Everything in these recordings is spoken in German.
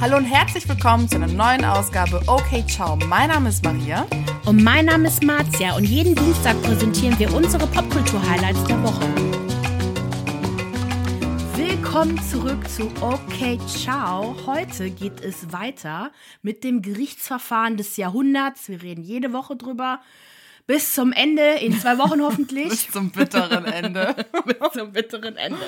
Hallo und herzlich willkommen zu einer neuen Ausgabe Okay Ciao. Mein Name ist Maria. Und mein Name ist Marzia und jeden Dienstag präsentieren wir unsere Popkultur-Highlights der Woche. Willkommen zurück zu Okay Ciao. Heute geht es weiter mit dem Gerichtsverfahren des Jahrhunderts. Wir reden jede Woche drüber. Bis zum Ende, in zwei Wochen hoffentlich. Bis zum bitteren Ende. Bis zum bitteren Ende.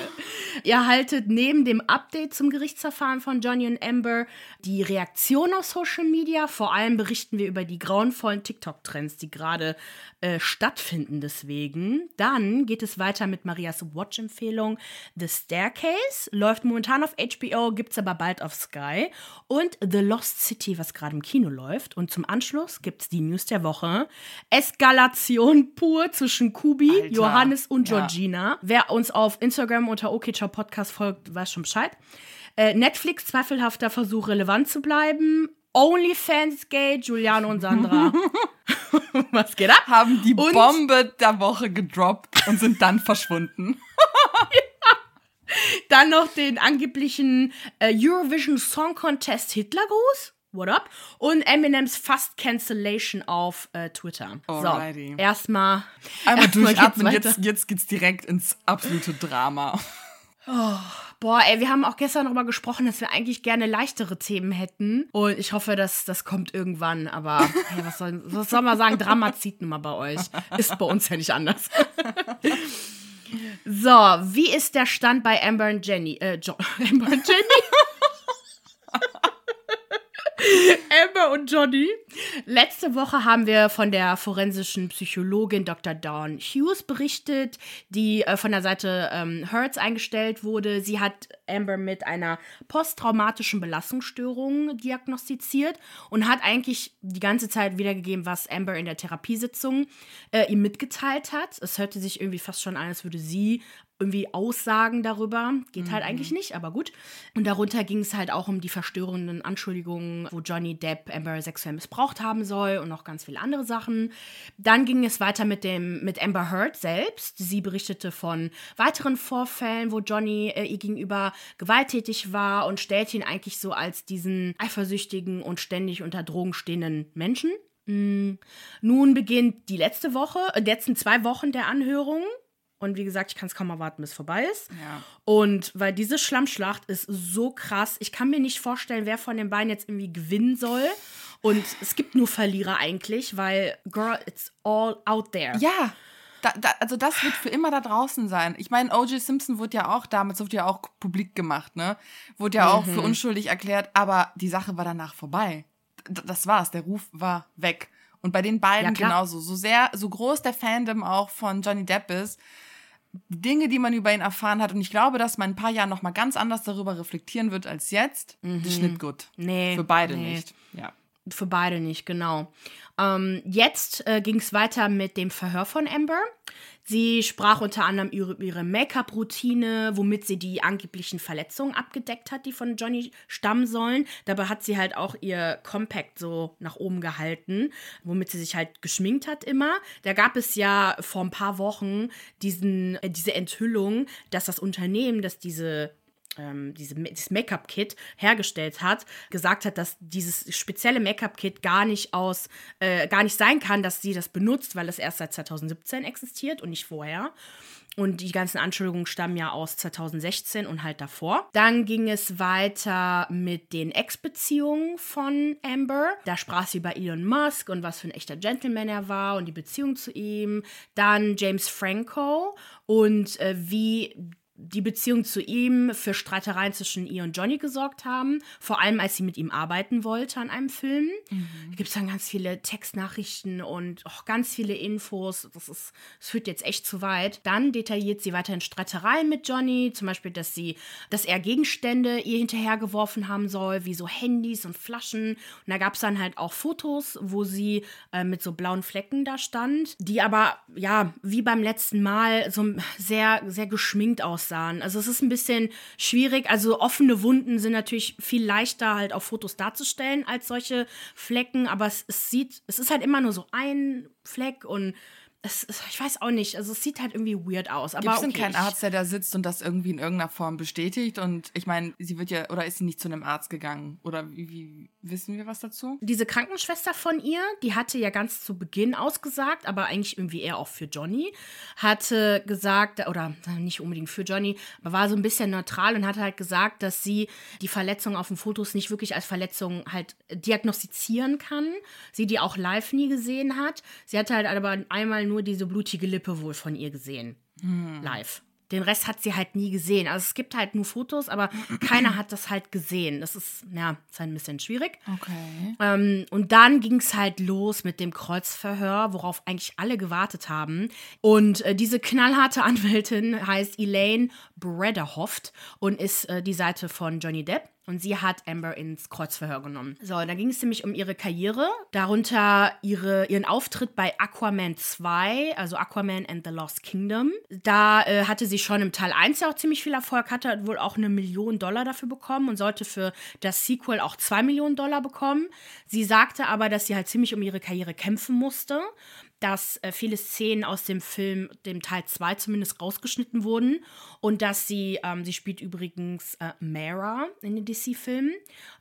Ihr haltet neben dem Update zum Gerichtsverfahren von Johnny und Amber die Reaktion auf Social Media. Vor allem berichten wir über die grauenvollen TikTok-Trends, die gerade äh, stattfinden deswegen. Dann geht es weiter mit Marias Watch-Empfehlung The Staircase. Läuft momentan auf HBO, gibt es aber bald auf Sky. Und The Lost City, was gerade im Kino läuft. Und zum Anschluss gibt es die News der Woche. Eskalation pur zwischen Kubi, Alter. Johannes und Ja. Georgina. Wer uns auf Instagram unter OKCHO Podcast folgt, weiß schon Bescheid. Äh, Netflix zweifelhafter Versuch, relevant zu bleiben. OnlyFans Gay, Giuliano und Sandra. Was geht ab? Haben die Und- Bombe der Woche gedroppt und sind dann verschwunden. Dann noch den angeblichen äh, Eurovision Song Contest Hitlergruß. What up? Und Eminems Fast Cancellation auf äh, Twitter. Alrighty. So, erstmal. Einmal geht's durchatmen, jetzt, jetzt geht's direkt ins absolute Drama. Boah, ey, wir haben auch gestern darüber gesprochen, dass wir eigentlich gerne leichtere Themen hätten. Und ich hoffe, dass das kommt irgendwann. Aber hey, was, soll, was soll man sagen? Drama zieht nun mal bei euch. Ist bei uns ja nicht anders. so, wie ist der Stand bei Amber und Jenny? Äh, jo Amber und Jenny? Amber und Johnny. Letzte Woche haben wir von der forensischen Psychologin Dr. Dawn Hughes berichtet, die äh, von der Seite ähm, Hertz eingestellt wurde. Sie hat Amber mit einer posttraumatischen Belastungsstörung diagnostiziert und hat eigentlich die ganze Zeit wiedergegeben, was Amber in der Therapiesitzung äh, ihm mitgeteilt hat. Es hörte sich irgendwie fast schon an, als würde sie irgendwie Aussagen darüber. Geht halt eigentlich nicht, aber gut. Und darunter ging es halt auch um die verstörenden Anschuldigungen, wo Johnny Depp Amber sexuell missbraucht haben soll und noch ganz viele andere Sachen. Dann ging es weiter mit dem mit Amber Heard selbst. Sie berichtete von weiteren Vorfällen, wo Johnny äh, ihr gegenüber gewalttätig war und stellte ihn eigentlich so als diesen eifersüchtigen und ständig unter Drogen stehenden Menschen. Mm. Nun beginnt die letzte Woche, äh, die letzten zwei Wochen der Anhörung. Und wie gesagt, ich kann es kaum erwarten, bis es vorbei ist. Ja. Und weil diese Schlammschlacht ist so krass, ich kann mir nicht vorstellen, wer von den beiden jetzt irgendwie gewinnen soll. Und es gibt nur Verlierer eigentlich, weil, girl, it's all out there. Ja, da, da, also das wird für immer da draußen sein. Ich meine, O.J. Simpson wurde ja auch damals, wurde ja auch publik gemacht, ne? Wurde ja auch für unschuldig erklärt, aber die Sache war danach vorbei. D das war's, der Ruf war weg. Und bei den beiden Ja, genauso. So sehr, so groß der Fandom auch von Johnny Depp ist, Dinge, die man über ihn erfahren hat. Und ich glaube, dass man in ein paar Jahren nochmal ganz anders darüber reflektieren wird als jetzt. Das ist nicht gut. Nee. Für beide nee. nicht. Ja. Für beide nicht, genau. Ähm, jetzt äh, ging es weiter mit dem Verhör von Amber. Sie sprach unter anderem über ihre Make-up-Routine, womit sie die angeblichen Verletzungen abgedeckt hat, die von Johnny stammen sollen. Dabei hat sie halt auch ihr Compact so nach oben gehalten, womit sie sich halt geschminkt hat immer. Da gab es ja vor ein paar Wochen diesen, äh, diese Enthüllung, dass das Unternehmen, das diese ähm, diese, dieses Make-up-Kit hergestellt hat, gesagt hat, dass dieses spezielle Make-up-Kit gar nicht aus, äh, gar nicht sein kann, dass sie das benutzt, weil es erst seit 2017 existiert und nicht vorher. Und die ganzen Anschuldigungen stammen ja aus 2016 und halt davor. Dann ging es weiter mit den Ex-Beziehungen von Amber. Da sprach sie über Elon Musk und was für ein echter Gentleman er war und die Beziehung zu ihm. Dann James Franco und äh, wie die Beziehung zu ihm für Streitereien zwischen ihr und Johnny gesorgt haben. Vor allem, als sie mit ihm arbeiten wollte an einem Film. Da gibt es dann ganz viele Textnachrichten und auch ganz viele Infos. Das, ist, das führt jetzt echt zu weit. Dann detailliert sie weiterhin Streitereien mit Johnny. Zum Beispiel, dass sie, dass er Gegenstände ihr hinterhergeworfen haben soll, wie so Handys und Flaschen. Und da gab es dann halt auch Fotos, wo sie äh, mit so blauen Flecken da stand, die aber, ja, wie beim letzten Mal so sehr, sehr geschminkt aussahen. Also es ist ein bisschen schwierig. Also offene Wunden sind natürlich viel leichter halt auf Fotos darzustellen als solche Flecken, aber es, es sieht, es ist halt immer nur so ein Fleck und es, ich weiß auch nicht, also es sieht halt irgendwie weird aus. Aber Gibt es denn okay, keinen Arzt, der da sitzt und das irgendwie in irgendeiner Form bestätigt? Und ich meine, sie wird ja, oder ist sie nicht zu einem Arzt gegangen? Oder wie, wie wissen wir was dazu? Diese Krankenschwester von ihr, die hatte ja ganz zu Beginn ausgesagt, aber eigentlich irgendwie eher auch für Johnny, hatte gesagt, oder nicht unbedingt für Johnny, aber war so ein bisschen neutral und hatte halt gesagt, dass sie die Verletzung auf den Fotos nicht wirklich als Verletzung halt diagnostizieren kann. Sie die auch live nie gesehen hat. Sie hatte halt aber einmal nur diese blutige Lippe wohl von ihr gesehen. Live. Den Rest hat sie halt nie gesehen. Also es gibt halt nur Fotos, aber keiner hat das halt gesehen. Das ist, ja, ist halt ein bisschen schwierig. Okay. Ähm, und dann ging es halt los mit dem Kreuzverhör, worauf eigentlich alle gewartet haben. Und äh, diese knallharte Anwältin heißt Elaine Brederhoft und ist äh, die Seite von Johnny Depp. Und sie hat Amber ins Kreuzverhör genommen. So, da ging es nämlich um ihre Karriere, darunter ihre, ihren Auftritt bei Aquaman 2, also Aquaman and the Lost Kingdom. Da äh, hatte sie schon im Teil 1 ja auch ziemlich viel Erfolg, hatte wohl auch eine Million Dollar dafür bekommen und sollte für das Sequel auch zwei Millionen Dollar bekommen. Sie sagte aber, dass sie halt ziemlich um ihre Karriere kämpfen musste dass äh, viele Szenen aus dem Film, dem Teil 2 zumindest, rausgeschnitten wurden. Und dass sie, ähm, sie spielt übrigens äh, Mara in den DC-Filmen,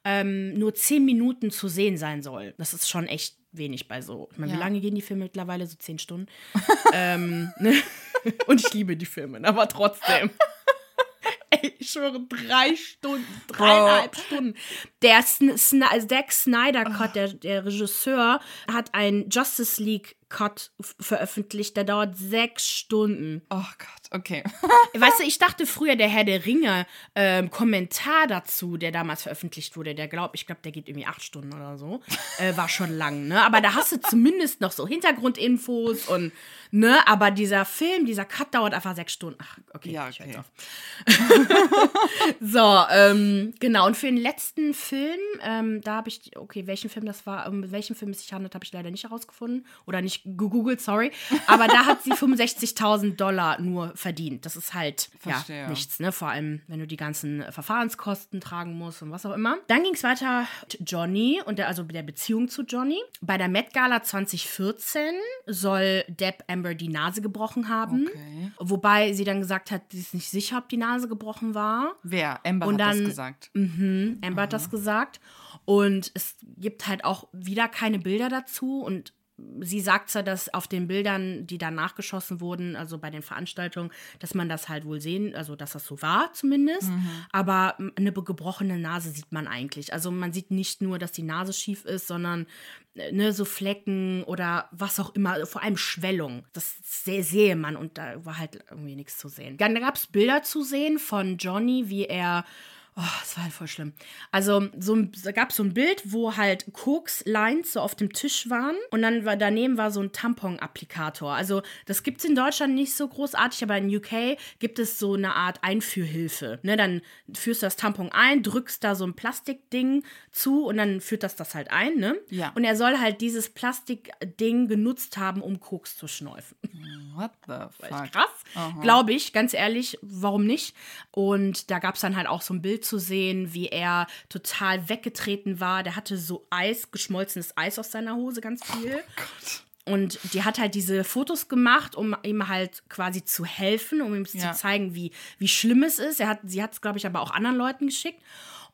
ähm, nur 10 Minuten zu sehen sein soll. Das ist schon echt wenig bei so. Ich meine, Ja. wie lange gehen die Filme mittlerweile? So 10 Stunden. ähm, ne? Und ich liebe die Filme, aber trotzdem. Ey, ich schwöre, drei Stunden, dreieinhalb Stunden. Der Sn Sn also Zack Snyder Cut, der, der Regisseur, hat einen Justice League Cut veröffentlicht, der dauert sechs Stunden. Oh Gott, okay. Weißt du, ich dachte früher, der Herr der Ringe ähm, Kommentar dazu, der damals veröffentlicht wurde, der glaubt, ich glaube, der geht irgendwie acht Stunden oder so, äh, war schon lang, ne? Aber da hast du zumindest noch so Hintergrundinfos und, ne? Aber dieser Film, dieser Cut dauert einfach sechs Stunden. Ach, okay, Ja, ich okay. jetzt auf. So, ähm, genau. Und für den letzten Film, ähm, da habe ich, okay, welchen Film das war, um welchen Film es sich handelt, habe ich leider nicht herausgefunden oder nicht gegoogelt, sorry. Aber da hat sie 65.000 Dollar nur verdient. Das ist halt Verstehe. ja nichts, ne? Vor allem, wenn du die ganzen Verfahrenskosten tragen musst und was auch immer. Dann ging es weiter mit Johnny und der, also der Beziehung zu Johnny. Bei der Met Gala 2014 soll Depp Amber die Nase gebrochen haben. Okay. Wobei sie dann gesagt hat, sie ist nicht sicher, ob die Nase gebrochen war. Wer? Amber Und hat das gesagt. Mhm, Amber hat das gesagt. Und es gibt halt auch wieder keine Bilder dazu. Und sie sagt zwar, dass auf den Bildern, die danach geschossen wurden, also bei den Veranstaltungen, dass man das halt wohl sehen, also dass das so war zumindest. Aber mm, eine gebrochene Nase sieht man eigentlich. Also man sieht nicht nur, dass die Nase schief ist, sondern äh, ne, so Flecken oder was auch immer, vor allem Schwellung. Das seh- sehe man und da war halt irgendwie nichts zu sehen. Dann gab es Bilder zu sehen von Johnny, wie er Oh, das war halt voll schlimm. Also, so da gab es so ein Bild, wo halt Koks-Lines so auf dem Tisch waren und dann war daneben war so ein Tampon-Applikator. Also, das gibt es in Deutschland nicht so großartig, aber in UK gibt es so eine Art Einführhilfe. Ne, dann führst du das Tampon ein, drückst da so ein Plastikding zu und dann führt das das halt ein, ne? Ja. Und er soll halt dieses Plastikding genutzt haben, um Koks zu schnäufen. What the fuck? Krass. Glaube ich, ganz ehrlich, warum nicht? Und da gab es dann halt auch so ein Bild zu sehen, wie er total weggetreten war. Der hatte so Eis, geschmolzenes Eis aus seiner Hose, ganz viel. Und die hat halt diese Fotos gemacht, um ihm halt quasi zu helfen, um ihm Ja. zu zeigen, wie, wie schlimm es ist. Er hat, sie hat es, glaube ich, aber auch anderen Leuten geschickt.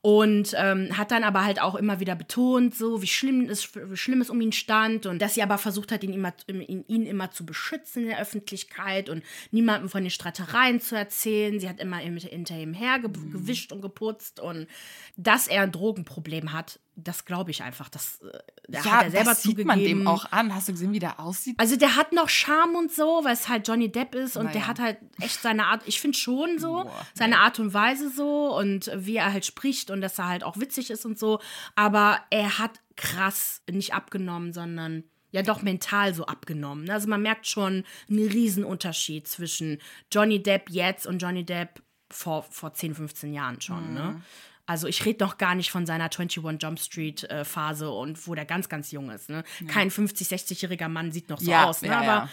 Und ähm, hat dann aber halt auch immer wieder betont, so wie schlimm es, wie schlimm es um ihn stand und dass sie aber versucht hat, ihn immer, ihn, ihn immer zu beschützen in der Öffentlichkeit und niemandem von den Streitereien zu erzählen. Sie hat immer im- hinter ihm hergewischt und geputzt und dass er ein Drogenproblem hat, das glaube ich einfach. Das äh, der Ja, hat er selber das sieht zugegeben. man dem auch an. Hast du gesehen, wie der aussieht? Also der hat noch Charme und so, weil es halt Johnny Depp ist und der Naja. hat halt echt seine Art, ich finde schon so, Boah, seine Art und Weise so und wie er halt spricht und dass er halt auch witzig ist und so, aber er hat krass nicht abgenommen, sondern ja doch mental so abgenommen. Also man merkt schon einen Riesenunterschied zwischen Johnny Depp jetzt und Johnny Depp vor, vor 10, 15 Jahren schon, ne? Also ich rede noch gar nicht von seiner 21 Jump Street äh, Phase und wo der ganz, ganz jung ist. Ne? Kein 50, 60-jähriger Mann sieht noch so Ja, aus. Ne? ja, Aber ja.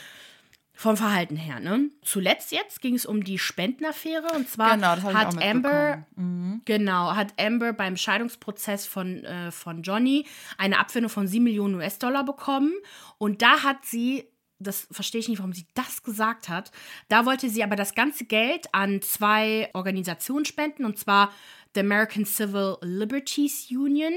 vom Verhalten her. Ne? Zuletzt jetzt ging es um die Spendenaffäre und zwar Genau, hat Amber mitbekommen. genau hat Amber beim Scheidungsprozess von, äh, von Johnny eine Abfindung von 7 Millionen US-Dollar bekommen und da hat sie das verstehe ich nicht, warum sie das gesagt hat. Da wollte sie aber das ganze Geld an zwei Organisationen spenden, und zwar the American Civil Liberties Union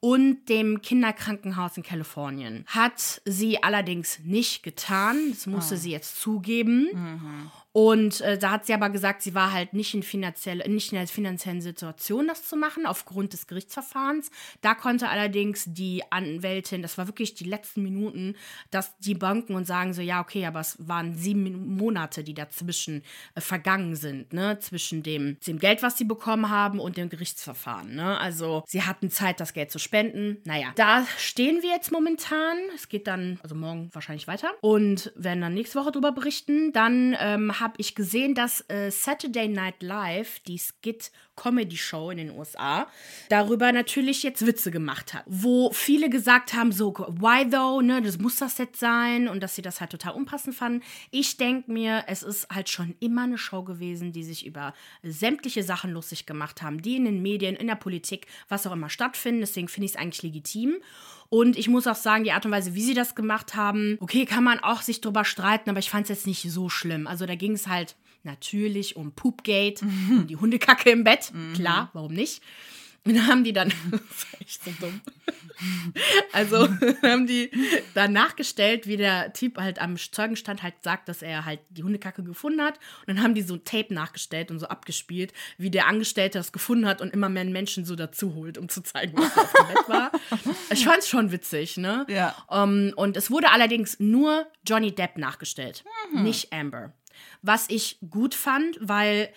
und dem Kinderkrankenhaus in Kalifornien. Hat sie allerdings nicht getan. Das musste oh. sie jetzt zugeben. Mhm. Und äh, da hat sie aber gesagt, sie war halt nicht in, finanzielle, nicht in der finanziellen Situation, das zu machen, aufgrund des Gerichtsverfahrens. Da konnte allerdings die Anwältin, das war wirklich die letzten Minuten, dass die Banken und sagen so, ja, okay, aber es waren sieben Monate, die dazwischen äh, vergangen sind, ne, zwischen dem, dem Geld, was sie bekommen haben und dem Gerichtsverfahren. Ne? Also sie hatten Zeit, das Geld zu spenden. Naja, da stehen wir jetzt momentan. Es geht dann, also morgen wahrscheinlich weiter und werden dann nächste Woche darüber berichten. Dann ähm, habe ich gesehen, dass äh, Saturday Night Live, die Skit-Comedy-Show in den USA, darüber natürlich jetzt Witze gemacht hat. Wo viele gesagt haben, so, why though, ne, das muss das jetzt sein und dass sie das halt total unpassend fanden. Ich denke mir, es ist halt schon immer eine Show gewesen, die sich über sämtliche Sachen lustig gemacht haben, die in den Medien, in der Politik, was auch immer stattfinden. Deswegen finde ich es eigentlich legitim. Und ich muss auch sagen, die Art und Weise, wie sie das gemacht haben, okay, kann man auch sich drüber streiten, aber ich fand es jetzt nicht so schlimm. Also da ging es halt natürlich um Poopgate, um die Hundekacke im Bett. Mhm. Klar, warum nicht? Und dann haben die dann, das ist echt so dumm. Also haben die dann nachgestellt, wie der Typ halt am Zeugenstand halt sagt, dass er halt die Hundekacke gefunden hat. Und dann haben die so Tape nachgestellt und so abgespielt, wie der Angestellte das gefunden hat und immer mehr Menschen so dazu holt, um zu zeigen, was auf dem Bett war. Ich fand es schon witzig, ne? Ja. Um, ähm, und es wurde allerdings nur Johnny Depp nachgestellt, mhm. nicht Amber. Was ich gut fand, weil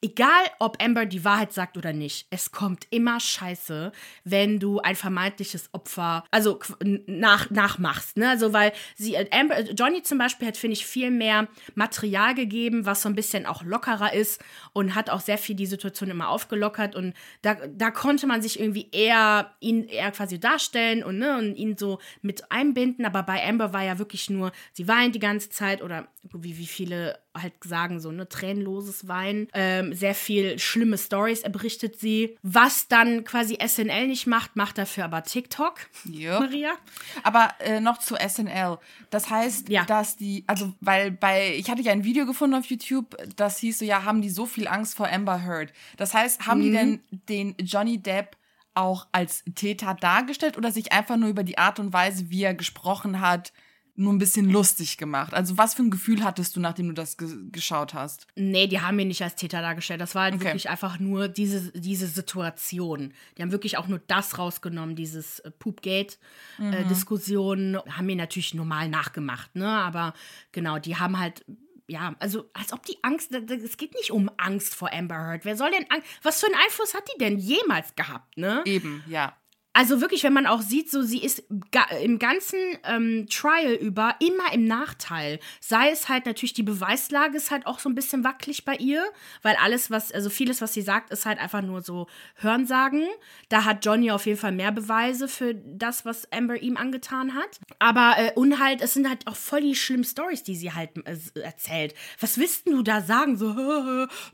egal ob Amber die Wahrheit sagt oder nicht, es kommt immer scheiße, wenn du ein vermeintliches Opfer, also nach, nachmachst, ne? Also, weil sie, äh, Amber, Johnny zum Beispiel hat, finde ich, viel mehr Material gegeben, was so ein bisschen auch lockerer ist und hat auch sehr viel die Situation immer aufgelockert und da, da konnte man sich irgendwie eher ihn eher quasi darstellen und, ne, und ihn so mit einbinden, aber bei Amber war ja wirklich nur, sie weint die ganze Zeit oder wie, wie viele halt sagen, so ne, tränenloses Weinen. Ähm, sehr viel schlimme Stories berichtet sie. Was dann quasi SNL nicht macht, macht dafür aber TikTok. Ja. Maria. Aber äh, noch zu SNL. Das heißt, ja. dass die, also weil bei, ich hatte ja ein Video gefunden auf YouTube, das hieß so, ja, haben die so viel Angst vor Amber Heard. Das heißt, haben mhm. die denn den Johnny Depp auch als Täter dargestellt oder sich einfach nur über die Art und Weise, wie er gesprochen hat, nur ein bisschen lustig gemacht. Also was für ein Gefühl hattest du, nachdem du das ge geschaut hast? Nee, die haben ihn nicht als Täter dargestellt. Das war halt okay. wirklich einfach nur diese, diese Situation. Die haben wirklich auch nur das rausgenommen, dieses äh, Poopgate-Diskussion. Mhm. haben ihn natürlich normal nachgemacht, ne? Aber genau, die haben halt ja, also als ob die Angst, es geht nicht um Angst vor Amber Heard. Wer soll denn, was für einen Einfluss hat die denn jemals gehabt, ne? Eben, ja. Also wirklich, wenn man auch sieht, so sie ist im ganzen ähm, Trial über immer im Nachteil. Sei es halt natürlich, die Beweislage ist halt auch so ein bisschen wackelig bei ihr, weil alles, was, also vieles, was sie sagt, ist halt einfach nur so Hörensagen. Da hat Johnny auf jeden Fall mehr Beweise für das, was Amber ihm angetan hat. Aber äh, und halt, es sind halt auch voll die schlimmen Stories, die sie halt äh, erzählt. Was willst du da sagen? So,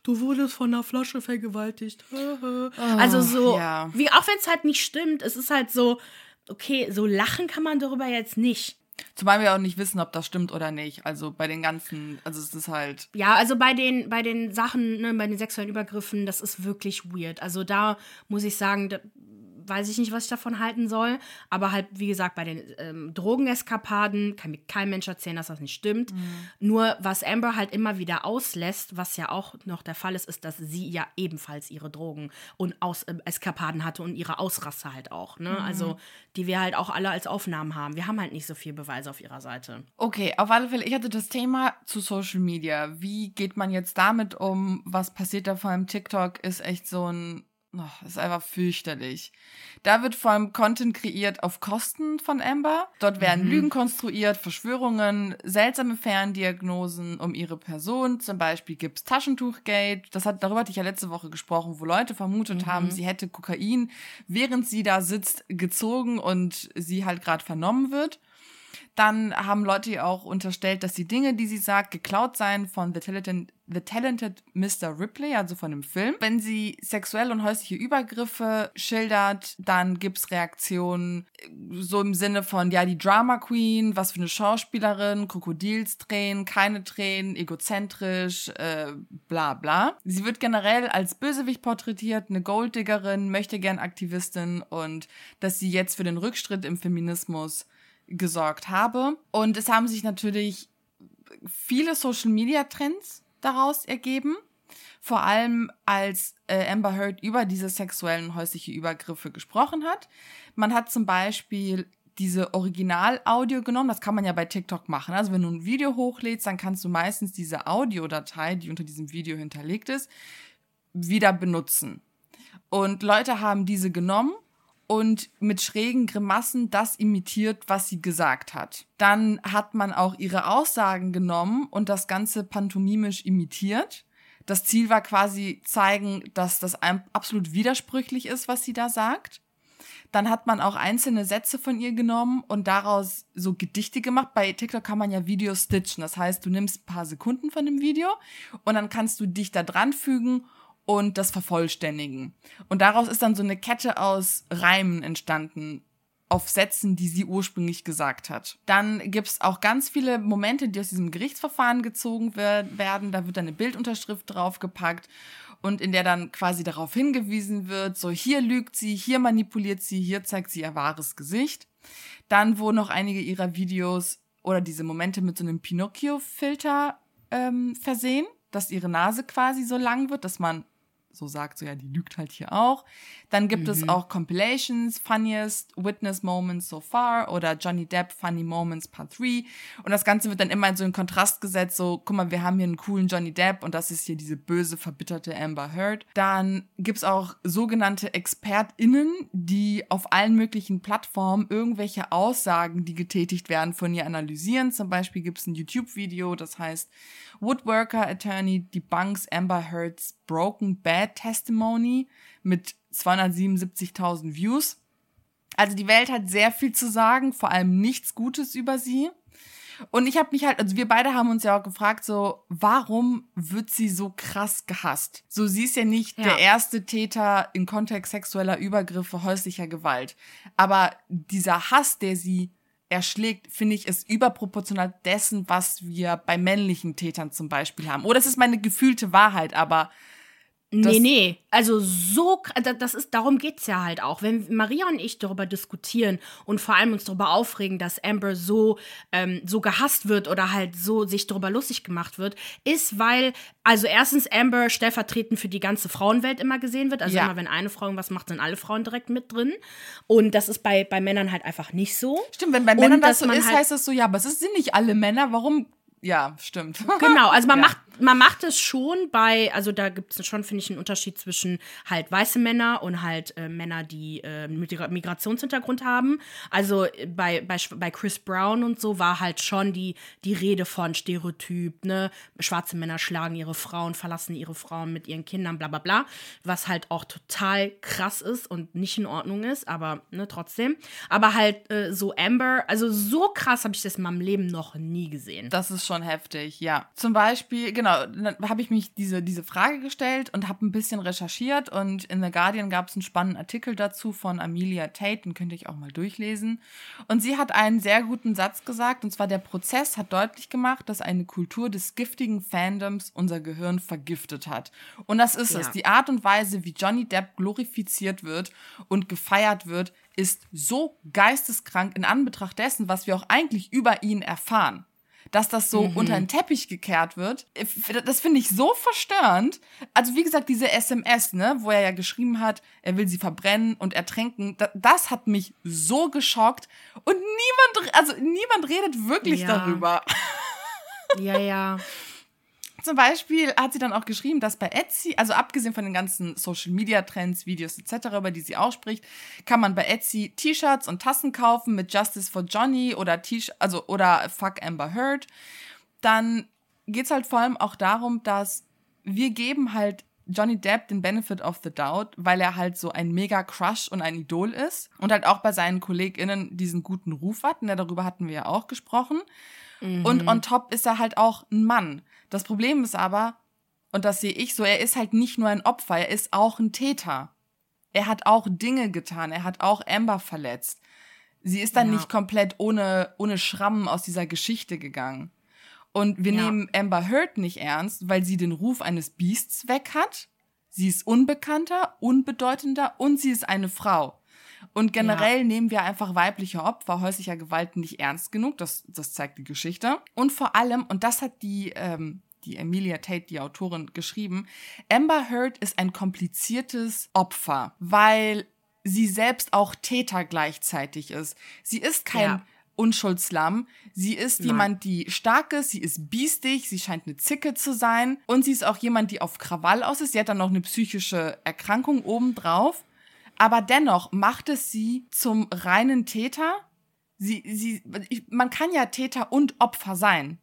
du wurdest von einer Flasche vergewaltigt. Oh, also so, ja. wie, auch wenn es halt nicht stimmt, es ist halt so, okay, so lachen kann man darüber jetzt nicht. Zumal wir auch nicht wissen, ob das stimmt oder nicht. Also bei den ganzen, also es ist halt. Ja, also bei den, bei den Sachen, ne, bei den sexuellen Übergriffen, das ist wirklich weird. Also da muss ich sagen, da, weiß ich nicht, was ich davon halten soll. Aber halt, wie gesagt, bei den ähm, Drogeneskapaden kann mir kein Mensch erzählen, dass das nicht stimmt. Mhm. Nur was Amber halt immer wieder auslässt, was ja auch noch der Fall ist, ist, dass sie ja ebenfalls ihre Drogen und Aus äh, Eskapaden hatte und ihre Ausrasse halt auch. Ne? Mhm. Also, die wir halt auch alle als Aufnahmen haben. Wir haben halt nicht so viel Beweise auf ihrer Seite. Okay, auf alle Fälle, ich hatte das Thema zu Social Media. Wie geht man jetzt damit um? Was passiert da vor allem? TikTok ist echt so ein Oh, ist einfach fürchterlich. Da wird vor allem Content kreiert auf Kosten von Amber. Dort werden mhm. Lügen konstruiert, Verschwörungen, seltsame Ferndiagnosen um ihre Person. Zum Beispiel gibt's Taschentuchgate. Das hat, darüber hatte ich ja letzte Woche gesprochen, wo Leute vermutet mhm. haben, sie hätte Kokain, während sie da sitzt, gezogen und sie halt gerade vernommen wird. Dann haben Leute auch unterstellt, dass die Dinge, die sie sagt, geklaut seien von The Talented, The Talented Mr. Ripley, also von dem Film. Wenn sie sexuelle und häusliche Übergriffe schildert, dann gibt's Reaktionen äh, so im Sinne von, ja, die Drama Queen, was für eine Schauspielerin, Krokodilstränen, keine Tränen, egozentrisch, äh, bla bla. Sie wird generell als Bösewicht porträtiert, eine Golddiggerin, möchte gern Aktivistin und dass sie jetzt für den Rückschritt im Feminismus gesorgt habe. Und es haben sich natürlich viele Social-Media-Trends daraus ergeben. Vor allem als äh, Amber Heard über diese sexuellen häusliche Übergriffe gesprochen hat. Man hat zum Beispiel diese Original-Audio genommen. Das kann man ja bei TikTok machen. Also wenn du ein Video hochlädst, dann kannst du meistens diese Audiodatei, die unter diesem Video hinterlegt ist, wieder benutzen. Und Leute haben diese genommen und mit schrägen Grimassen das imitiert, was sie gesagt hat. Dann hat man auch ihre Aussagen genommen und das Ganze pantomimisch imitiert. Das Ziel war quasi zeigen, dass das absolut widersprüchlich ist, was sie da sagt. Dann hat man auch einzelne Sätze von ihr genommen und daraus so Gedichte gemacht. Bei TikTok kann man ja Videos stitchen. Das heißt, du nimmst ein paar Sekunden von dem Video und dann kannst du dich da dran fügen und das vervollständigen. Und daraus ist dann so eine Kette aus Reimen entstanden auf Sätzen, die sie ursprünglich gesagt hat. Dann gibt's auch ganz viele Momente, die aus diesem Gerichtsverfahren gezogen werden. Da wird dann eine Bildunterschrift draufgepackt und in der dann quasi darauf hingewiesen wird, so hier lügt sie, hier manipuliert sie, hier zeigt sie ihr wahres Gesicht. Dann wurden noch einige ihrer Videos oder diese Momente mit so einem Pinocchio-Filter ähm, versehen, dass ihre Nase quasi so lang wird, dass man so sagt, so ja, die lügt halt hier auch. Dann gibt mhm. es auch Compilations, Funniest Witness Moments So Far oder Johnny Depp Funny Moments Part 3. Und das Ganze wird dann immer in so einen Kontrast gesetzt, so, guck mal, wir haben hier einen coolen Johnny Depp und das ist hier diese böse, verbitterte Amber Heard. Dann gibt's auch sogenannte ExpertInnen, die auf allen möglichen Plattformen irgendwelche Aussagen, die getätigt werden, von ihr analysieren. Zum Beispiel gibt's ein YouTube-Video, das heißt Woodworker Attorney debunks Amber Heard's Broken Bad Testimony mit 277.000 Views. Also die Welt hat sehr viel zu sagen, vor allem nichts Gutes über sie. Und ich habe mich halt, also wir beide haben uns ja auch gefragt, so, warum wird sie so krass gehasst? So, sie ist ja nicht ja. der erste Täter im Kontext sexueller Übergriffe, häuslicher Gewalt. Aber dieser Hass, der sie erschlägt, finde ich, ist überproportional dessen, was wir bei männlichen Tätern zum Beispiel haben. Oder es ist meine gefühlte Wahrheit, aber Nee, nee. Also so, das ist, darum geht's ja halt auch. Wenn Maria und ich darüber diskutieren und vor allem uns darüber aufregen, dass Amber so, ähm, so gehasst wird oder halt so sich darüber lustig gemacht wird, ist, weil, also erstens Amber stellvertretend für die ganze Frauenwelt immer gesehen wird. Also ja. immer, wenn eine Frau irgendwas macht, sind alle Frauen direkt mit drin. Und das ist bei, bei Männern halt einfach nicht so. Stimmt, wenn bei Männern und, das so ist, halt heißt das so, ja, aber es sind nicht alle Männer. Warum ja, stimmt. Genau, also man ja. macht man macht es schon bei, also da gibt es schon, finde ich, einen Unterschied zwischen halt weiße Männer und halt äh, Männer, die äh, Migrationshintergrund haben. Also äh, bei, bei, bei Chris Brown und so war halt schon die, die Rede von Stereotyp, ne? Schwarze Männer schlagen ihre Frauen, verlassen ihre Frauen mit ihren Kindern, bla bla bla. Was halt auch total krass ist und nicht in Ordnung ist, aber ne, trotzdem. Aber halt äh, so Amber, also so krass habe ich das in meinem Leben noch nie gesehen. Das ist schon heftig, ja. Zum Beispiel, genau genau, dann habe ich mich diese, diese Frage gestellt und habe ein bisschen recherchiert und in The Guardian gab es einen spannenden Artikel dazu von Amelia Tate, den könnte ich auch mal durchlesen. Und sie hat einen sehr guten Satz gesagt, und zwar der Prozess hat deutlich gemacht, dass eine Kultur des giftigen Fandoms unser Gehirn vergiftet hat. Und das ist ja. es. Die Art und Weise, wie Johnny Depp glorifiziert wird und gefeiert wird, ist so geisteskrank in Anbetracht dessen, was wir auch eigentlich über ihn erfahren dass das so mhm. unter den Teppich gekehrt wird. Das finde ich so verstörend. Also wie gesagt, diese SMS, ne, wo er ja geschrieben hat, er will sie verbrennen und ertränken, das, das hat mich so geschockt und niemand, also niemand redet wirklich ja. darüber. Ja, ja. Zum Beispiel hat sie dann auch geschrieben, dass bei Etsy, also abgesehen von den ganzen Social Media Trends, Videos etc., über die sie auch spricht, kann man bei Etsy T-Shirts und Tassen kaufen mit Justice for Johnny oder T also oder Fuck Amber Heard. Dann geht es halt vor allem auch darum, dass wir geben halt Johnny Depp den Benefit of the Doubt, weil er halt so ein mega Crush und ein Idol ist und halt auch bei seinen KollegInnen diesen guten Ruf hat. Und darüber hatten wir ja auch gesprochen. Mhm. Und on top ist er halt auch ein Mann. Das Problem ist aber, und das sehe ich so, er ist halt nicht nur ein Opfer, er ist auch ein Täter. Er hat auch Dinge getan, er hat auch Amber verletzt. Sie ist dann ja. nicht komplett ohne, ohne Schrammen aus dieser Geschichte gegangen. Und wir ja. nehmen Amber Heard nicht ernst, weil sie den Ruf eines Biests weg hat. Sie ist unbekannter, unbedeutender und sie ist eine Frau. Und generell ja. nehmen wir einfach weibliche Opfer häuslicher Gewalt nicht ernst genug. Das, das zeigt die Geschichte. Und vor allem, und das hat die, ähm, die Emilia Tate, die Autorin, geschrieben, Amber Heard ist ein kompliziertes Opfer, weil sie selbst auch Täter gleichzeitig ist. Sie ist kein ja. Unschuldslamm. Sie ist Nein. jemand, die stark ist, sie ist biestig, sie scheint eine Zicke zu sein und sie ist auch jemand, die auf Krawall aus ist. Sie hat dann noch eine psychische Erkrankung obendrauf. Aber dennoch macht es sie zum reinen Täter. Sie, sie, man kann ja Täter und Opfer sein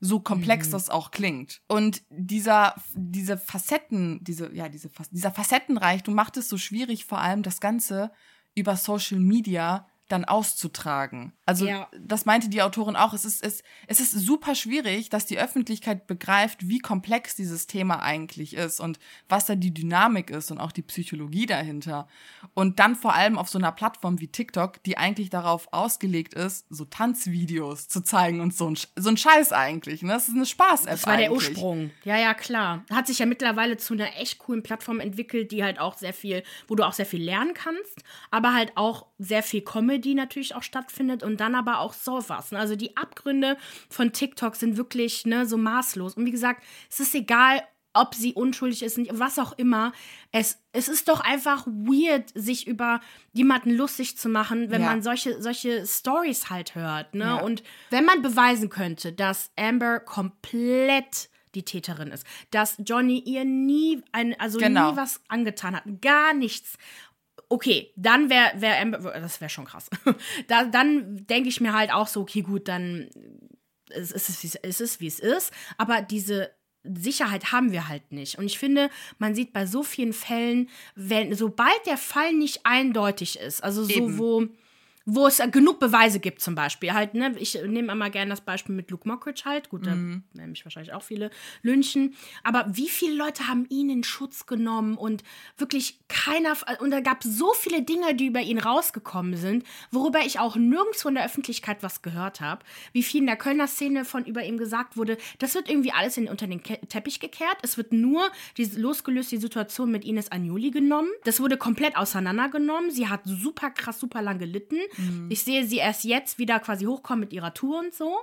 so komplex mhm. das auch klingt. Und dieser, diese Facetten, diese, ja, diese, dieser Facettenreichtum macht es so schwierig, vor allem das Ganze über Social Media dann auszutragen. Also ja. das meinte die Autorin auch. Es ist, es, es ist super schwierig, dass die Öffentlichkeit begreift, wie komplex dieses Thema eigentlich ist und was da die Dynamik ist und auch die Psychologie dahinter. Und dann vor allem auf so einer Plattform wie TikTok, die eigentlich darauf ausgelegt ist, so Tanzvideos zu zeigen und so ein, so ein Scheiß eigentlich. Ne? Das ist eine Spaß-App. Das war der Ursprung. Ja, ja, klar. Hat sich ja mittlerweile zu einer echt coolen Plattform entwickelt, die halt auch sehr viel, wo du auch sehr viel lernen kannst, aber halt auch sehr viel Comedy Comedy natürlich auch stattfindet und dann aber auch sowas. Ne? Also die Abgründe von TikTok sind wirklich ne, so maßlos. Und wie gesagt, es ist egal, ob sie unschuldig ist, was auch immer. Es, es ist doch einfach weird, sich über jemanden lustig zu machen, wenn ja. man solche, solche Stories halt hört. Ne? Ja. Und wenn man beweisen könnte, dass Amber komplett die Täterin ist, dass Johnny ihr nie ein, also genau. nie was angetan hat, gar nichts okay, dann wäre wär Amber, das wäre schon krass. da, dann denke ich mir halt auch so, okay, gut, dann ist es, ist es, wie es ist. Aber diese Sicherheit haben wir halt nicht. Und ich finde, man sieht bei so vielen Fällen, wenn, sobald der Fall nicht eindeutig ist, also so, Eben. wo wo es genug Beweise gibt, zum Beispiel. Halt, ne, ich nehme immer gerne das Beispiel mit Luke Mockridge halt. Gut, da mhm. werden mich wahrscheinlich auch viele lynchen. Aber wie viele Leute haben ihn in Schutz genommen und wirklich keiner. Und da gab es so viele Dinge, die über ihn rausgekommen sind, worüber ich auch nirgendwo in der Öffentlichkeit was gehört habe. Wie viel in der Kölner Szene von über ihm gesagt wurde, das wird irgendwie alles in, unter den Ke Teppich gekehrt. Es wird nur die, losgelöst die Situation mit Ines Agnoli genommen. Das wurde komplett auseinandergenommen. Sie hat super krass, super lang gelitten. Mhm. Ich sehe sie erst jetzt wieder quasi hochkommen mit ihrer Tour und so.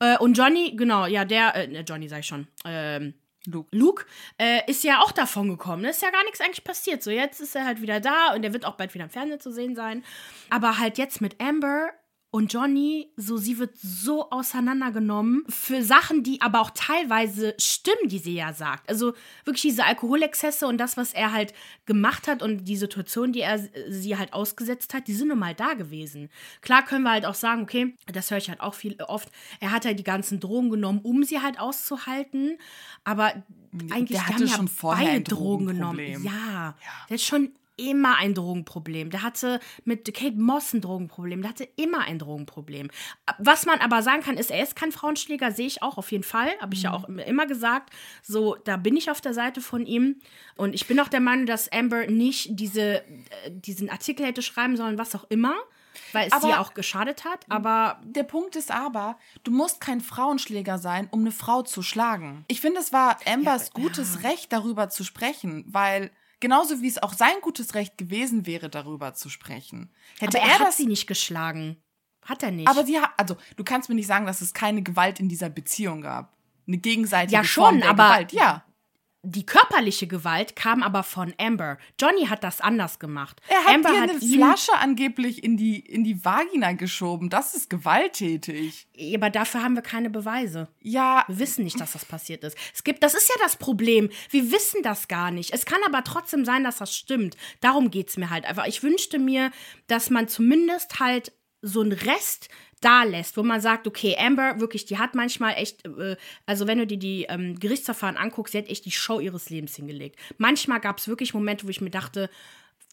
Äh, und Johnny, genau, ja, der, äh, ne, Johnny sag ich schon, ähm, Luke, Luke äh, ist ja auch davon gekommen. Da ist ja gar nichts eigentlich passiert. So, jetzt ist er halt wieder da und er wird auch bald wieder im Fernsehen zu sehen sein. Aber halt jetzt mit Amber und Johnny, so sie wird so auseinandergenommen für Sachen, die aber auch teilweise stimmen, die sie ja sagt. Also wirklich diese Alkoholexzesse und das, was er halt gemacht hat und die Situation, die er sie halt ausgesetzt hat, die sind nun mal da gewesen. Klar können wir halt auch sagen, okay, das höre ich halt auch viel oft. Er hat halt die ganzen Drogen genommen, um sie halt auszuhalten, aber eigentlich der hatte haben ja beide Drogen genommen. Ja, ja, der hat schon immer ein Drogenproblem. Der hatte mit Kate Moss ein Drogenproblem. Der hatte immer ein Drogenproblem. Was man aber sagen kann, ist, er ist kein Frauenschläger, sehe ich auch auf jeden Fall. Habe ich mhm. ja auch immer gesagt. So, da bin ich auf der Seite von ihm. Und ich bin auch der Meinung, dass Amber nicht diese, äh, diesen Artikel hätte schreiben sollen, was auch immer. Weil es aber ihr auch geschadet hat, aber. Der Punkt ist aber, du musst kein Frauenschläger sein, um eine Frau zu schlagen. Ich finde, es war Ambers ja, gutes ja. Recht, darüber zu sprechen, weil Genauso wie es auch sein gutes Recht gewesen wäre, darüber zu sprechen. Hätte aber er, er hat sie nicht geschlagen. Hat er nicht. Aber sie hat, also du kannst mir nicht sagen, dass es keine Gewalt in dieser Beziehung gab. Eine gegenseitige ja, schon, Form der aber Gewalt. Ja die körperliche Gewalt kam aber von Amber. Johnny hat das anders gemacht. Er hat Amber ihr eine Flasche angeblich in die, in die Vagina geschoben. Das ist gewalttätig. Aber dafür haben wir keine Beweise. Ja. Wir wissen nicht, dass das passiert ist. Es gibt, das ist ja das Problem. Wir wissen das gar nicht. Es kann aber trotzdem sein, dass das stimmt. Darum geht es mir halt einfach. Ich wünschte mir, dass man zumindest halt so einen Rest da lässt, wo man sagt, okay, Amber, wirklich, die hat manchmal echt, äh, also wenn du dir die ähm, Gerichtsverfahren anguckst, sie hat echt die Show ihres Lebens hingelegt. Manchmal gab es wirklich Momente, wo ich mir dachte,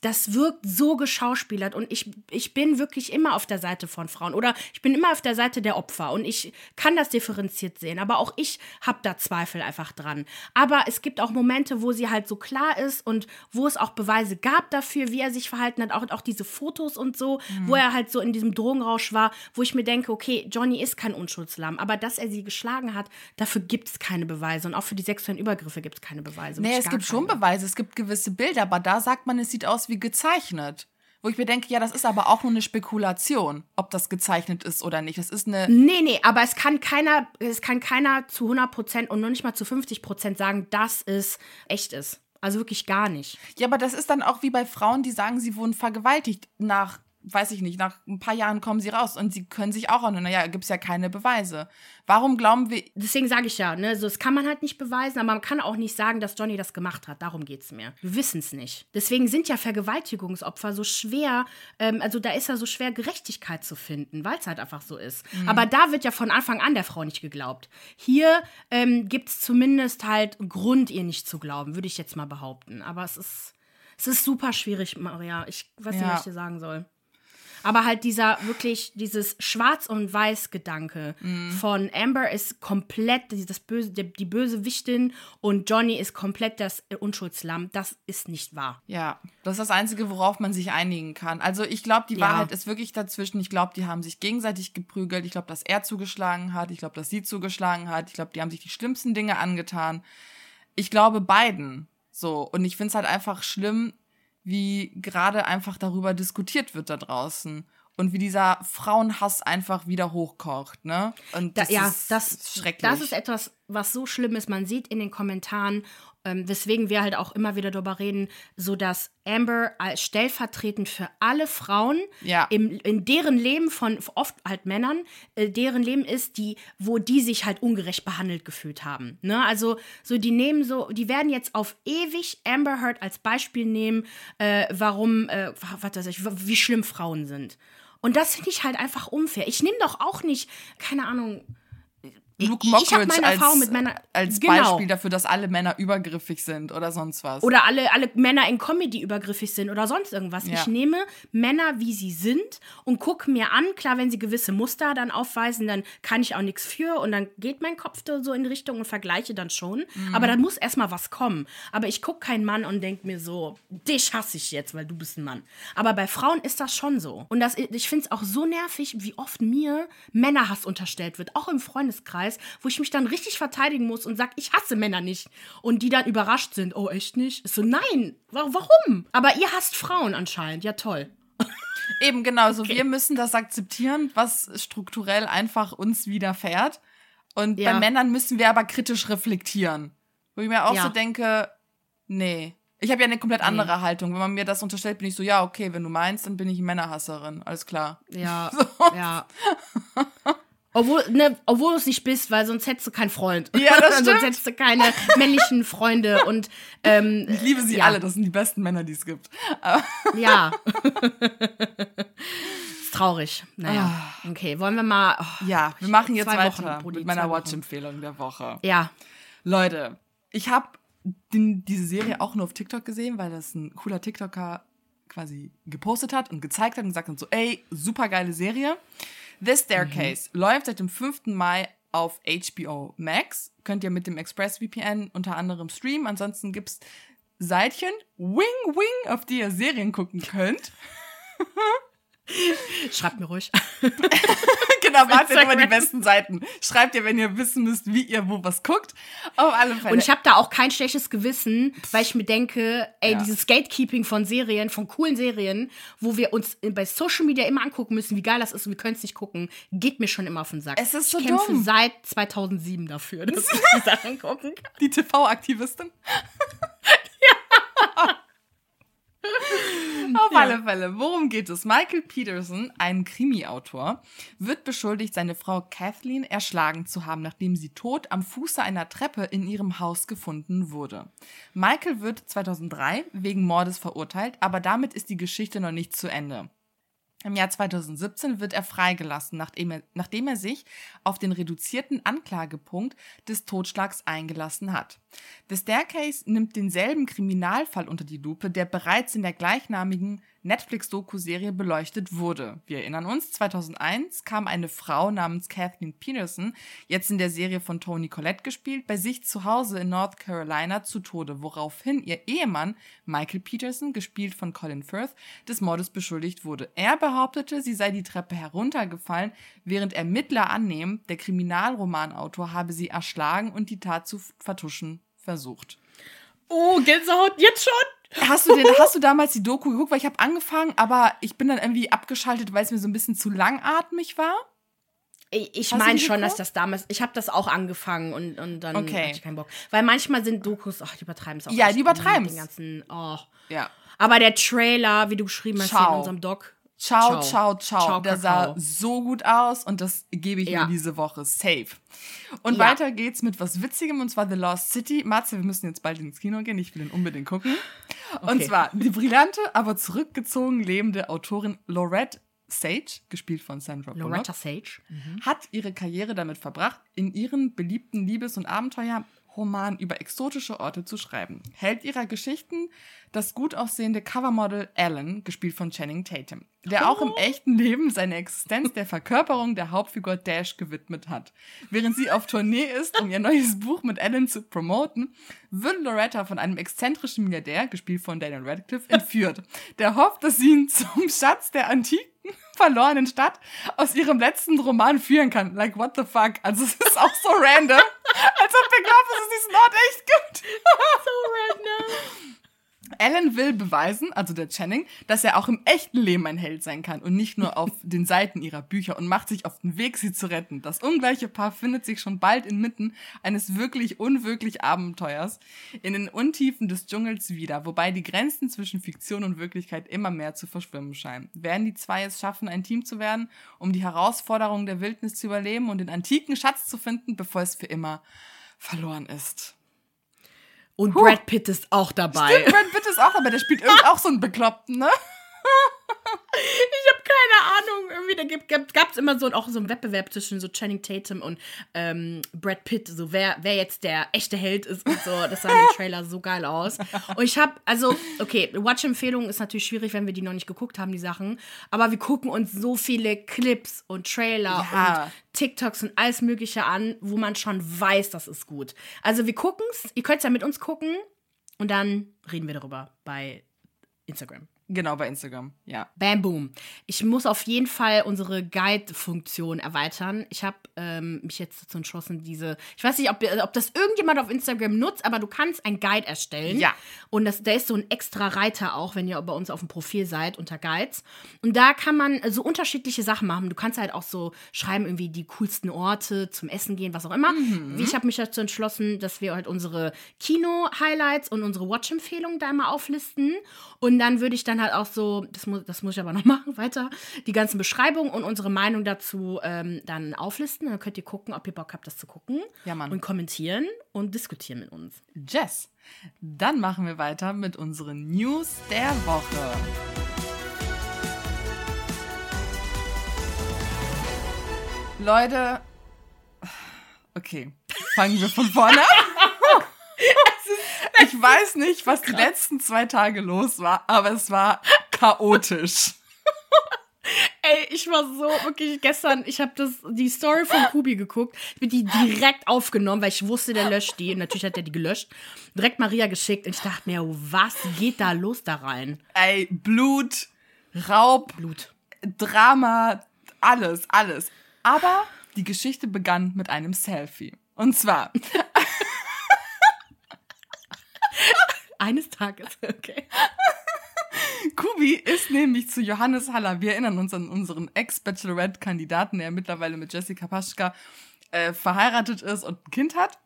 das wirkt so geschauspielert und ich, ich bin wirklich immer auf der Seite von Frauen oder ich bin immer auf der Seite der Opfer und ich kann das differenziert sehen, aber auch ich habe da Zweifel einfach dran. Aber es gibt auch Momente, wo sie halt so klar ist und wo es auch Beweise gab dafür, wie er sich verhalten hat, auch, auch diese Fotos und so, mhm. wo er halt so in diesem Drogenrausch war, wo ich mir denke, okay, Johnny ist kein Unschuldslamm, aber dass er sie geschlagen hat, dafür gibt es keine Beweise und auch für die sexuellen Übergriffe gibt es keine Beweise. Nee, es gibt keine. schon Beweise, es gibt gewisse Bilder, aber da sagt man, es sieht aus wie wie gezeichnet. Wo ich mir denke, ja, das ist aber auch nur eine Spekulation, ob das gezeichnet ist oder nicht. Das ist eine. Nee, nee, aber es kann keiner, es kann keiner zu 100 Prozent und nur nicht mal zu 50 Prozent sagen, dass es echt ist. Also wirklich gar nicht. Ja, aber das ist dann auch wie bei Frauen, die sagen, sie wurden vergewaltigt nach weiß ich nicht, nach ein paar Jahren kommen sie raus und sie können sich auch an, naja, gibt es ja keine Beweise. Warum glauben wir. Deswegen sage ich ja, ne, so, das kann man halt nicht beweisen, aber man kann auch nicht sagen, dass Johnny das gemacht hat. Darum geht es mir. Wir wissen es nicht. Deswegen sind ja Vergewaltigungsopfer so schwer, ähm, also da ist ja so schwer, Gerechtigkeit zu finden, weil es halt einfach so ist. Mhm. Aber da wird ja von Anfang an der Frau nicht geglaubt. Hier ähm, gibt es zumindest halt Grund, ihr nicht zu glauben, würde ich jetzt mal behaupten. Aber es ist. Es ist super schwierig, Maria. Ich weiß nicht, was ich dir sagen soll. Aber halt dieser wirklich, dieses Schwarz- und Weiß-Gedanke mm. von Amber ist komplett das böse, die, die böse Wichtin und Johnny ist komplett das Unschuldslamm. Das ist nicht wahr. Ja, das ist das Einzige, worauf man sich einigen kann. Also ich glaube, die ja. Wahrheit ist wirklich dazwischen. Ich glaube, die haben sich gegenseitig geprügelt. Ich glaube, dass er zugeschlagen hat. Ich glaube, dass sie zugeschlagen hat. Ich glaube, die haben sich die schlimmsten Dinge angetan. Ich glaube beiden. So. Und ich finde es halt einfach schlimm, wie gerade einfach darüber diskutiert wird da draußen und wie dieser Frauenhass einfach wieder hochkocht, ne? Und das da, ja, ist das, schrecklich. Das ist etwas, was so schlimm ist. Man sieht in den Kommentaren, ähm, weswegen wir halt auch immer wieder darüber reden, so dass Amber als stellvertretend für alle Frauen ja. im, in deren Leben von oft halt Männern, äh, deren Leben ist, die, wo die sich halt ungerecht behandelt gefühlt haben. Ne? Also so die nehmen so, die werden jetzt auf ewig Amber Heard als Beispiel nehmen, äh, warum, äh, was weiß ich, wie schlimm Frauen sind. Und das finde ich halt einfach unfair. Ich nehme doch auch nicht, keine Ahnung, Luke Mockridge als, als genau. Beispiel dafür, dass alle Männer übergriffig sind oder sonst was. Oder alle, alle Männer in Comedy übergriffig sind oder sonst irgendwas. Ja. Ich nehme Männer, wie sie sind und gucke mir an. Klar, wenn sie gewisse Muster dann aufweisen, dann kann ich auch nichts für und dann geht mein Kopf so in Richtung und vergleiche dann schon. Mhm. Aber da muss erstmal was kommen. Aber ich gucke keinen Mann und denke mir so, dich hasse ich jetzt, weil du bist ein Mann. Aber bei Frauen ist das schon so. Und das, ich finde es auch so nervig, wie oft mir Männerhass unterstellt wird, auch im Freundeskreis Freundeskreis, wo ich mich dann richtig verteidigen muss und sage, ich hasse Männer nicht. Und die dann überrascht sind, oh, echt nicht? so, nein, warum? Aber ihr hasst Frauen anscheinend, ja toll. Eben genau, so okay. wir müssen das akzeptieren, was strukturell einfach uns widerfährt. Und ja. bei Männern müssen wir aber kritisch reflektieren. Wo ich mir auch ja. so denke, nee. Ich habe ja eine komplett andere nee. Haltung. Wenn man mir das unterstellt, bin ich so, ja, okay, wenn du meinst, dann bin ich Männerhasserin. Alles klar. Ja, so. ja. Obwohl, ne, obwohl du es nicht bist, weil sonst hättest du keinen Freund. Ja, das stimmt. sonst hättest du keine männlichen Freunde und ähm, Ich liebe sie ja. alle, das sind die besten Männer, die es gibt. ja. ist traurig. Naja. Ah. Okay, wollen wir mal. Oh, ja, wir machen jetzt weiter Wochen, mit meiner Watch-Empfehlung der Woche. Ja. Leute, ich habe diese Serie auch nur auf TikTok gesehen, weil das ein cooler TikToker quasi gepostet hat und gezeigt hat und gesagt hat so, ey, super geile Serie. The Staircase mhm. läuft seit dem 5. Mai auf HBO Max. Könnt ihr mit dem ExpressVPN unter anderem streamen. Ansonsten gibt's Seitchen, Wing Wing, auf die ihr Serien gucken könnt. Schreibt mir ruhig. genau, wartet immer die besten Seiten. Schreibt ihr, wenn ihr wissen müsst, wie ihr wo was guckt. Auf alle Fälle. Und ich habe da auch kein schlechtes Gewissen, weil ich mir denke, ey, ja. dieses Gatekeeping von Serien, von coolen Serien, wo wir uns bei Social Media immer angucken müssen, wie geil das ist und wir können es nicht gucken, geht mir schon immer auf den Sack. Es ist so ich kämpfe dumm. seit 2007 dafür, dass ich die Sachen gucken kann. Die TV-Aktivistin. Auf ja. alle Fälle, worum geht es? Michael Peterson, ein Krimi-Autor, wird beschuldigt, seine Frau Kathleen erschlagen zu haben, nachdem sie tot am Fuße einer Treppe in ihrem Haus gefunden wurde. Michael wird 2003 wegen Mordes verurteilt, aber damit ist die Geschichte noch nicht zu Ende. Im Jahr 2017 wird er freigelassen, nachdem er, nachdem er sich auf den reduzierten Anklagepunkt des Totschlags eingelassen hat. The Staircase nimmt denselben Kriminalfall unter die Lupe, der bereits in der gleichnamigen Netflix-Doku-Serie beleuchtet wurde. Wir erinnern uns, 2001 kam eine Frau namens Kathleen Peterson, jetzt in der Serie von Tony Collette gespielt, bei sich zu Hause in North Carolina zu Tode, woraufhin ihr Ehemann Michael Peterson, gespielt von Colin Firth, des Mordes beschuldigt wurde. Er behauptete, sie sei die Treppe heruntergefallen, während Ermittler annehmen, der Kriminalromanautor habe sie erschlagen und die Tat zu vertuschen versucht. Oh, Gänsehaut, jetzt schon? Hast du, den, hast du damals die Doku geguckt? Weil ich habe angefangen, aber ich bin dann irgendwie abgeschaltet, weil es mir so ein bisschen zu langatmig war. Ich, ich meine schon, dass das damals, ich habe das auch angefangen und, und dann okay. hatte ich keinen Bock. Weil manchmal sind Dokus, ach, die übertreiben es auch. Ja, die übertreiben es. Den ganzen, oh. Ja. Aber der Trailer, wie du geschrieben hast Ciao. hier in unserem Doc. Ciao, ciao, ciao. Ciao, Der sah so gut aus und das gebe ich Ja. mir diese Woche safe. Und Ja. weiter geht's mit was Witzigem und zwar The Lost City. Matze, wir müssen jetzt bald ins Kino gehen. Ich will den unbedingt gucken. Und Okay. zwar die brillante, aber zurückgezogen lebende Autorin Lorette Sage, gespielt von Sandra Bullock, Loretta Sage. hat ihre Karriere damit verbracht, in ihren beliebten Liebes- und Abenteuerroman über exotische Orte zu schreiben. Held ihrer Geschichten das gut aussehende Covermodel Alan, gespielt von Channing Tatum, der auch im echten Leben seine Existenz der Verkörperung der Hauptfigur Dash gewidmet hat. Während sie auf Tournee ist, um ihr neues Buch mit Alan zu promoten, wird Loretta von einem exzentrischen Milliardär, gespielt von Daniel Radcliffe, entführt. Der hofft, dass sie ihn zum Schatz der antiken verlorenen Stadt aus ihrem letzten Roman führen kann. Like, what the fuck? Also, es ist auch so random. Als ob wir glauben, dass es diesen Ort echt gibt. So random. Alan will beweisen, also der Channing, dass er auch im echten Leben ein Held sein kann und nicht nur auf den Seiten ihrer Bücher und macht sich auf den Weg, sie zu retten. Das ungleiche Paar findet sich schon bald inmitten eines wirklich unwirklich Abenteuers in den Untiefen des Dschungels wieder, wobei die Grenzen zwischen Fiktion und Wirklichkeit immer mehr zu verschwimmen scheinen. Werden die zwei es schaffen, ein Team zu werden, um die Herausforderungen der Wildnis zu überleben und den antiken Schatz zu finden, bevor es für immer verloren ist? Und Brad Pitt ist auch dabei. Stimmt, Brad Pitt ist auch, aber der spielt irgendwie auch so einen Bekloppten, ne? Ich habe keine Ahnung. Irgendwie, da gibt, gab, gab's immer so auch so einen Wettbewerb zwischen so Channing Tatum und ähm, Brad Pitt, so wer, wer jetzt der echte Held ist und so. Das sah im Trailer so geil aus. Und ich habe, also, okay, Watch-Empfehlung ist natürlich schwierig, wenn wir die noch nicht geguckt haben, die Sachen. Aber wir gucken uns so viele Clips und Trailer Ja. und TikToks und alles Mögliche an, wo man schon weiß, das ist gut. Also wir gucken's, ihr könnt's ja mit uns gucken und dann reden wir darüber bei Instagram. Genau, bei Instagram, ja. Bam, boom. Ich muss auf jeden Fall unsere Guide-Funktion erweitern. Ich habe ähm, mich jetzt dazu entschlossen, diese. Ich weiß nicht, ob, ob das irgendjemand auf Instagram nutzt, aber du kannst ein Guide erstellen. Ja. Und das, da ist so ein extra Reiter auch, wenn ihr bei uns auf dem Profil seid, unter Guides. Und da kann man so unterschiedliche Sachen machen. Du kannst halt auch so schreiben, irgendwie die coolsten Orte zum Essen gehen, was auch immer. Wie Ich habe mich dazu entschlossen, dass wir halt unsere Kino-Highlights und unsere Watch-Empfehlungen da immer auflisten. Und dann würde ich dann halt auch so, das muss, das muss ich aber noch machen, weiter, die ganzen Beschreibungen und unsere Meinung dazu ähm, dann auflisten. Dann könnt ihr gucken, ob ihr Bock habt, das zu gucken. Ja, Mann. Und kommentieren und diskutieren mit uns. Jess. Dann machen wir weiter mit unseren News der Woche. Leute, okay, fangen wir von vorne an. Ich weiß nicht, was die letzten zwei Tage los war, aber es war chaotisch. Ey, ich war so wirklich gestern, ich habe das die Story von Kubi geguckt, ich bin die direkt aufgenommen, weil ich wusste, der löscht die. Und natürlich hat er die gelöscht. Direkt Maria geschickt und ich dachte mir, was geht da los da rein? Ey, Blut, Raub, Blut. Drama, alles, alles. Aber die Geschichte begann mit einem Selfie. Und zwar, Eines Tages, okay. Kubi ist nämlich zu Johannes Haller. Wir erinnern uns an unseren Ex-Bachelorette-Kandidaten, der mittlerweile mit Jessica Paschka äh, verheiratet ist und ein Kind hat.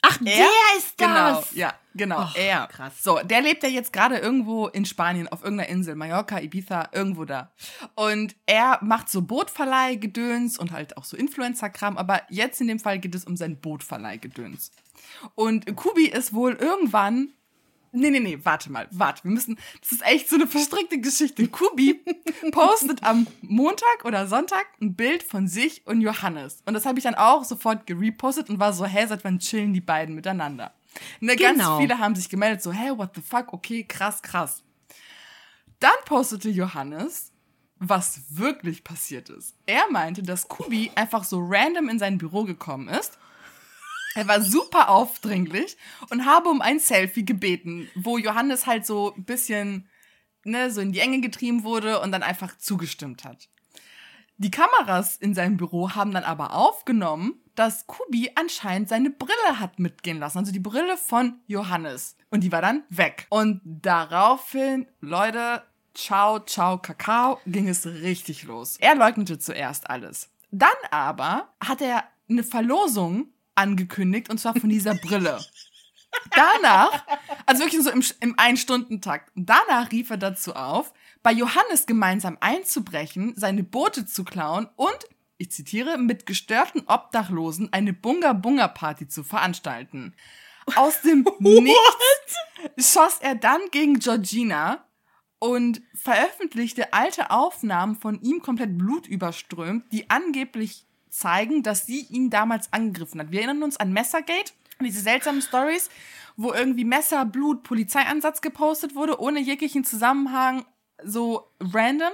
Ach, der ist Genau, das. ja, genau, Och, er. krass. So, der lebt ja jetzt gerade irgendwo in Spanien, auf irgendeiner Insel, Mallorca, Ibiza, irgendwo da. Und er macht so Bootverleih-Gedöns und halt auch so Influencer-Kram, aber jetzt in dem Fall geht es um sein Bootverleih-Gedöns. Und Kubi ist wohl irgendwann Nee, nee, nee, warte mal, warte. Wir müssen, das ist echt so eine verstrickte Geschichte. Kubi postet am Montag oder Sonntag ein Bild von sich und Johannes. Und das habe ich dann auch sofort gerepostet und war so, hä, seit wann chillen die beiden miteinander? Ne, genau. Ganz viele haben sich gemeldet, so, hä, what the fuck, okay, krass, krass. Dann postete Johannes, was wirklich passiert ist. Er meinte, dass Kubi einfach so random in sein Büro gekommen ist er war super aufdringlich und habe um ein Selfie gebeten, wo Johannes halt so ein bisschen ne, so in die Enge getrieben wurde und dann einfach zugestimmt hat. Die Kameras in seinem Büro haben dann aber aufgenommen, dass Kubi anscheinend seine Brille hat mitgehen lassen, also die Brille von Johannes. Und die war dann weg. Und daraufhin, Leute, ciao, ciao, Kakao, ging es richtig los. Er leugnete zuerst alles. Dann aber hat er eine Verlosung angekündigt und zwar von dieser Brille. Danach, also wirklich so im, im Ein-Stunden-Takt, danach rief er dazu auf, bei Johannes gemeinsam einzubrechen, seine Boote zu klauen und, ich zitiere, mit gestörten Obdachlosen eine Bunga-Bunga-Party zu veranstalten. Aus dem Nichts schoss er dann gegen Georgina und veröffentlichte alte Aufnahmen von ihm komplett blutüberströmt, die angeblich zeigen, dass sie ihn damals angegriffen hat. Wir erinnern uns an Messergate, diese seltsamen Stories, wo irgendwie Messer, Blut, Polizeieinsatz gepostet wurde, ohne jeglichen Zusammenhang, so random.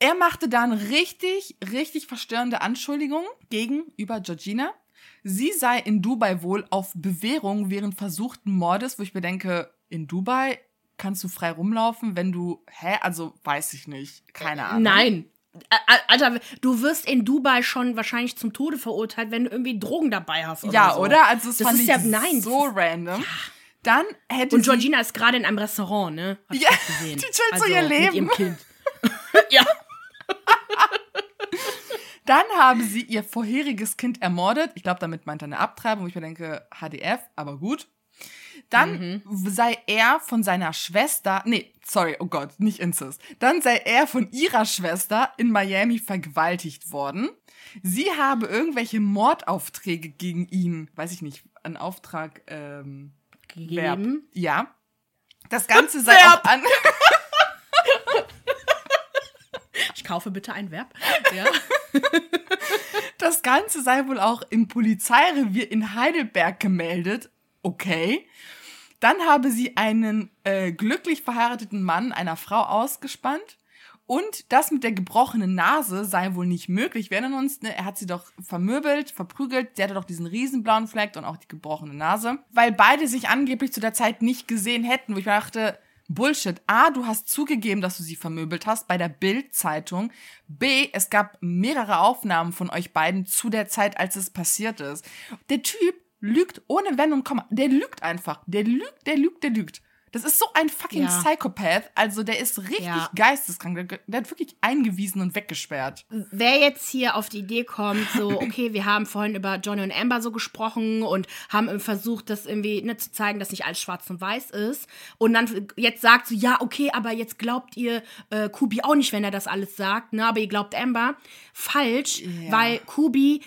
Er machte dann richtig, richtig verstörende Anschuldigungen gegenüber Georgina. Sie sei in Dubai wohl auf Bewährung während versuchten Mordes, wo ich mir denke, in Dubai kannst du frei rumlaufen, wenn du, hä, also weiß ich nicht, keine Ahnung. Nein, Alter, du wirst in Dubai schon wahrscheinlich zum Tode verurteilt, wenn du irgendwie Drogen dabei hast. Oder ja, so. oder? Also das, das fand ist ich ja nein, so random. Ja. Dann hätte Und Georgina ist gerade in einem Restaurant, ne? Hat ja, die chillt also, so ihr Leben. Mit ihrem Kind. ja. Dann haben sie ihr vorheriges Kind ermordet. Ich glaube, damit meint er eine Abtreibung, wo ich mir denke, HDF, aber gut. Dann mhm. sei er von seiner Schwester, nee, sorry, oh Gott, nicht Incest. Dann sei er von ihrer Schwester in Miami vergewaltigt worden. Sie habe irgendwelche Mordaufträge gegen ihn, weiß ich nicht, einen Auftrag ähm, gegeben. Verb. Ja. Das Ganze sei Verb. auch an. ich kaufe bitte ein Verb. Ja. Das Ganze sei wohl auch im Polizeirevier in Heidelberg gemeldet. Okay. Dann habe sie einen äh, glücklich verheirateten Mann einer Frau ausgespannt. Und das mit der gebrochenen Nase sei wohl nicht möglich. Wir erinnern uns, ne, er hat sie doch vermöbelt, verprügelt. Sie hatte doch diesen riesenblauen Fleck und auch die gebrochene Nase. Weil beide sich angeblich zu der Zeit nicht gesehen hätten, wo ich mir dachte, Bullshit. A, du hast zugegeben, dass du sie vermöbelt hast bei der Bild-Zeitung. B, es gab mehrere Aufnahmen von euch beiden zu der Zeit, als es passiert ist. Der Typ lügt ohne Wenn und Komma. Der lügt einfach. Der lügt, der lügt, der lügt. Das ist so ein fucking ja. Psychopath. Also der ist richtig ja. geisteskrank. Der, der, hat wirklich eingewiesen und weggesperrt. Wer jetzt hier auf die Idee kommt, so, okay, wir haben vorhin über Johnny und Amber so gesprochen und haben versucht, das irgendwie ne, zu zeigen, dass nicht alles schwarz und weiß ist. Und dann jetzt sagt so, ja, okay, aber jetzt glaubt ihr äh, Kubi auch nicht, wenn er das alles sagt, ne? Aber ihr glaubt Amber. Falsch, ja. weil Kubi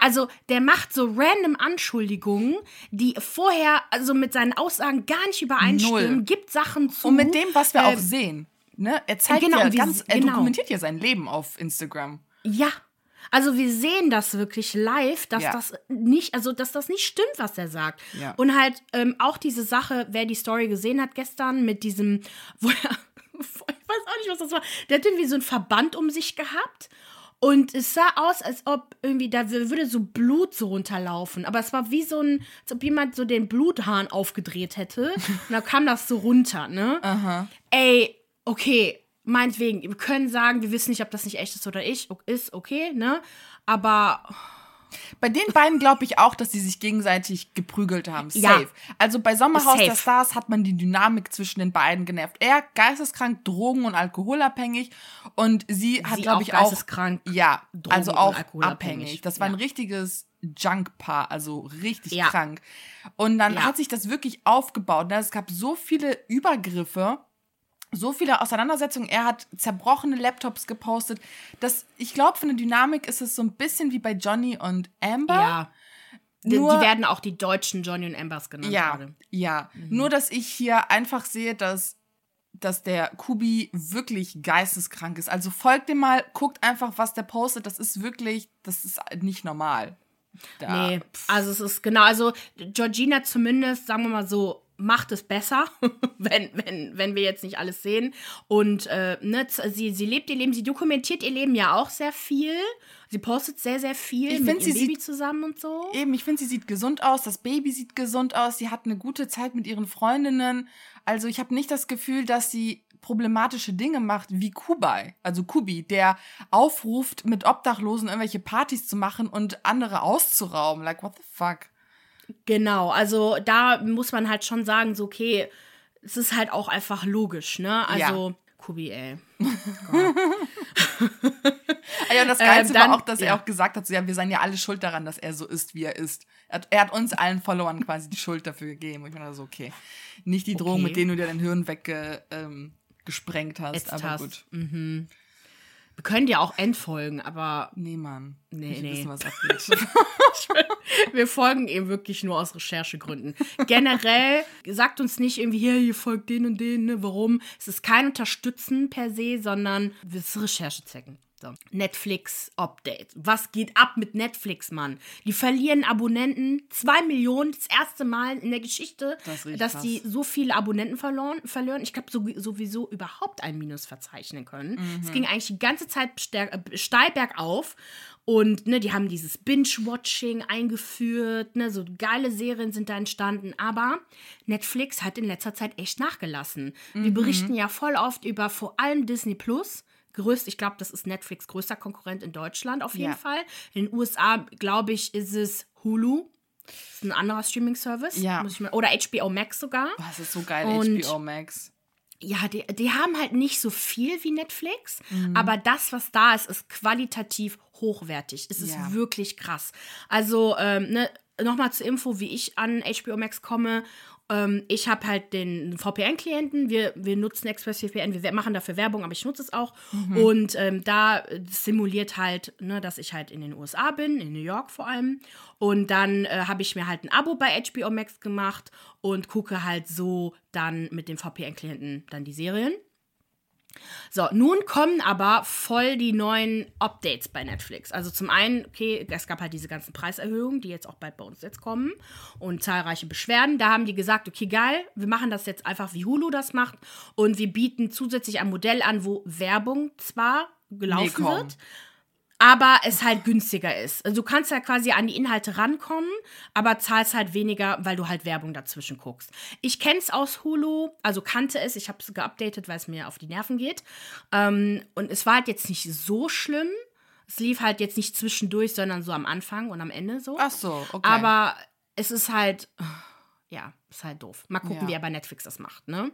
also der macht so random Anschuldigungen, die vorher also mit seinen Aussagen gar nicht übereinstimmen, Null. gibt Sachen zu. Und mit dem, was wir äh, auch sehen, ne? Er zeigt genau, ja ganz, er genau. dokumentiert ja sein Leben auf Instagram. Ja. Also wir sehen das wirklich live, dass ja. das nicht, also dass das nicht stimmt, was er sagt. Ja. Und halt ähm, auch diese Sache, wer die Story gesehen hat gestern mit diesem, wo er, ich weiß auch nicht, was das war, der hat irgendwie so ein Verband um sich gehabt und es sah aus, als ob irgendwie da würde so Blut so runterlaufen. Aber es war wie so ein, als ob jemand so den Bluthahn aufgedreht hätte. Und dann kam das so runter, ne? Aha. Ey, okay, meinetwegen, wir können sagen, wir wissen nicht, ob das nicht echt ist oder ich, ist, okay, ne? Aber bei den beiden glaube ich auch, dass sie sich gegenseitig geprügelt haben. Safe. Ja. Also bei Sommerhaus Safe. der Stars hat man die Dynamik zwischen den beiden genervt. Er geisteskrank, drogen- und alkoholabhängig und sie, hat glaube ich auch geisteskrank, ja, also auch abhängig. Das war ja. ein richtiges Junk-Paar, also richtig ja. krank. Und dann hat sich das wirklich aufgebaut. Es gab so viele Übergriffe so viele Auseinandersetzungen. Er hat zerbrochene Laptops gepostet. Das, ich glaube, für eine Dynamik ist es so ein bisschen wie bei Johnny und Amber. Ja. Die, Nur- die werden auch die deutschen Johnny und Ambers genannt Ja, gerade. ja. Nur, dass ich hier einfach sehe, dass, dass der Kubi wirklich geisteskrank ist. Also folgt dem mal, guckt einfach, was der postet. Das ist wirklich, das ist nicht normal. Da, Nee, also es ist genau, also Georgina zumindest, sagen wir mal so, macht es besser, wenn, wenn, wenn wir jetzt nicht alles sehen. Und äh, ne, sie, sie lebt ihr Leben, sie dokumentiert ihr Leben ja auch sehr viel. Sie postet sehr, sehr viel Ich mit find, ihrem Baby sieht- zusammen und so. Eben, ich finde, sie sieht gesund aus, das Baby sieht gesund aus, sie hat eine gute Zeit mit ihren Freundinnen. Also ich habe nicht das Gefühl, dass sie problematische Dinge macht wie Kubai, also Kubi, der aufruft, mit Obdachlosen irgendwelche Partys zu machen und andere auszurauben. Like, what the fuck? Genau, also da muss man halt schon sagen, so, okay, es ist halt auch einfach logisch, ne? Also, Kubi, ey. Ja, und das Ähm, Geilste dann- war auch, dass ja. er auch gesagt hat, so, ja, wir seien ja alle schuld daran, dass er so ist, wie er ist. Er hat, er hat uns allen Followern quasi die Schuld dafür gegeben. Und ich meine so, okay, nicht die Drohung, Okay. mit denen du dir dein Hirn weggesprengt ähm, hast, Jetzt aber hast. gut. Wir können dir auch entfolgen, aber Nee, Mann. Nee, ich nee. wissen, was abgeht. wir folgen ihm wirklich nur aus Recherchegründen. Generell sagt uns nicht irgendwie, hier, ihr folgt den und den, ne? Warum? Es ist kein Unterstützen per se, sondern es ist Recherchezwecken. So. Netflix Update. Was geht ab mit Netflix, Mann? Die verlieren Abonnenten. Zwei Millionen, das erste Mal in der Geschichte, Das dass die so viele Abonnenten verloren, verlieren. Ich glaube, so, sowieso überhaupt ein Minus verzeichnen können. Es ging eigentlich die ganze Zeit äh, steil bergauf. Und ne, die haben dieses Binge-Watching eingeführt, ne, so geile Serien sind da entstanden. Aber Netflix hat in letzter Zeit echt nachgelassen. Wir berichten ja voll oft über vor allem Disney Plus. Größt, ich glaube, das ist Netflix größter Konkurrent in Deutschland auf jeden Ja. Fall. In den USA, glaube ich, ist es Hulu. Das ist ein anderer Streaming-Service. Ja. Mal, oder HBO Max sogar. Boah, das ist so geil, Und- HBO Max. Ja, die, die haben halt nicht so viel wie Netflix, Mhm. aber das, was da ist, ist qualitativ hochwertig. Es ist Ja. wirklich krass. Also, ähm, ne, nochmal zur Info, wie ich an HBO Max komme. Ähm, ich habe halt den VPN-Klienten. Wir, wir nutzen ExpressVPN. Wir machen dafür Werbung, aber ich nutze es auch. Mhm. Und ähm, da simuliert halt, ne, dass ich halt in den USA bin, in New York vor allem. Und dann äh, habe ich mir halt ein Abo bei HBO Max gemacht und gucke halt so dann mit dem VPN-Klienten dann die Serien. So, nun kommen aber voll die neuen Updates bei Netflix. Also zum einen, okay, es gab halt diese ganzen Preiserhöhungen, die jetzt auch bald bei uns jetzt kommen und zahlreiche Beschwerden. Da haben die gesagt, okay, geil, wir machen das jetzt einfach wie Hulu das macht und wir bieten zusätzlich ein Modell an, wo Werbung zwar gelaufen Nee, wird, aber es halt günstiger ist. Also du kannst ja quasi an die Inhalte rankommen, aber zahlst halt weniger, weil du halt Werbung dazwischen guckst. Ich kenne es aus Hulu, also kannte es, ich habe es geupdatet, weil es mir auf die Nerven geht. Ähm, und es war halt jetzt nicht so schlimm. Es lief halt jetzt nicht zwischendurch, sondern so am Anfang und am Ende so. Ach so, okay. Aber es ist halt, ja, ist halt doof. Mal gucken, Ja. wie aber Netflix das macht, ne?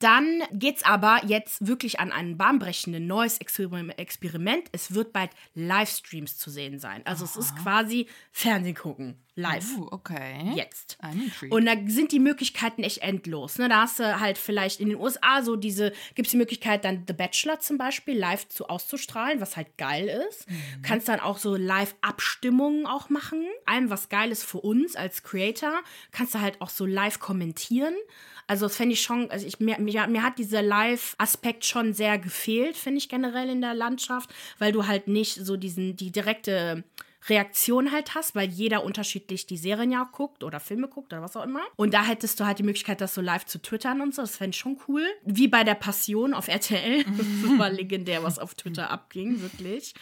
Dann geht's aber jetzt wirklich an ein bahnbrechendes neues Experim- Experiment. Es wird bald Livestreams zu sehen sein. Also es ist quasi Fernsehen gucken. Live. Uh, okay. Jetzt. Und da sind die Möglichkeiten echt endlos. Ne? Da hast du halt vielleicht in den USA so diese, gibt es die Möglichkeit, dann The Bachelor zum Beispiel live zu auszustrahlen, was halt geil ist. Kannst dann auch so Live-Abstimmungen auch machen. Allem was geil ist für uns als Creator. Kannst du halt auch so live kommentieren. Also das fände ich schon, also ich, mir, mir, mir hat dieser Live-Aspekt schon sehr gefehlt, finde ich generell in der Landschaft, weil du halt nicht so diesen, die direkte Reaktion halt hast, weil jeder unterschiedlich die Serien ja auch guckt oder Filme guckt oder was auch immer. Und da hättest du halt die Möglichkeit, das so live zu twittern und so. Das fände ich schon cool. Wie bei der Passion auf RTL. Das war legendär, was auf Twitter abging, wirklich.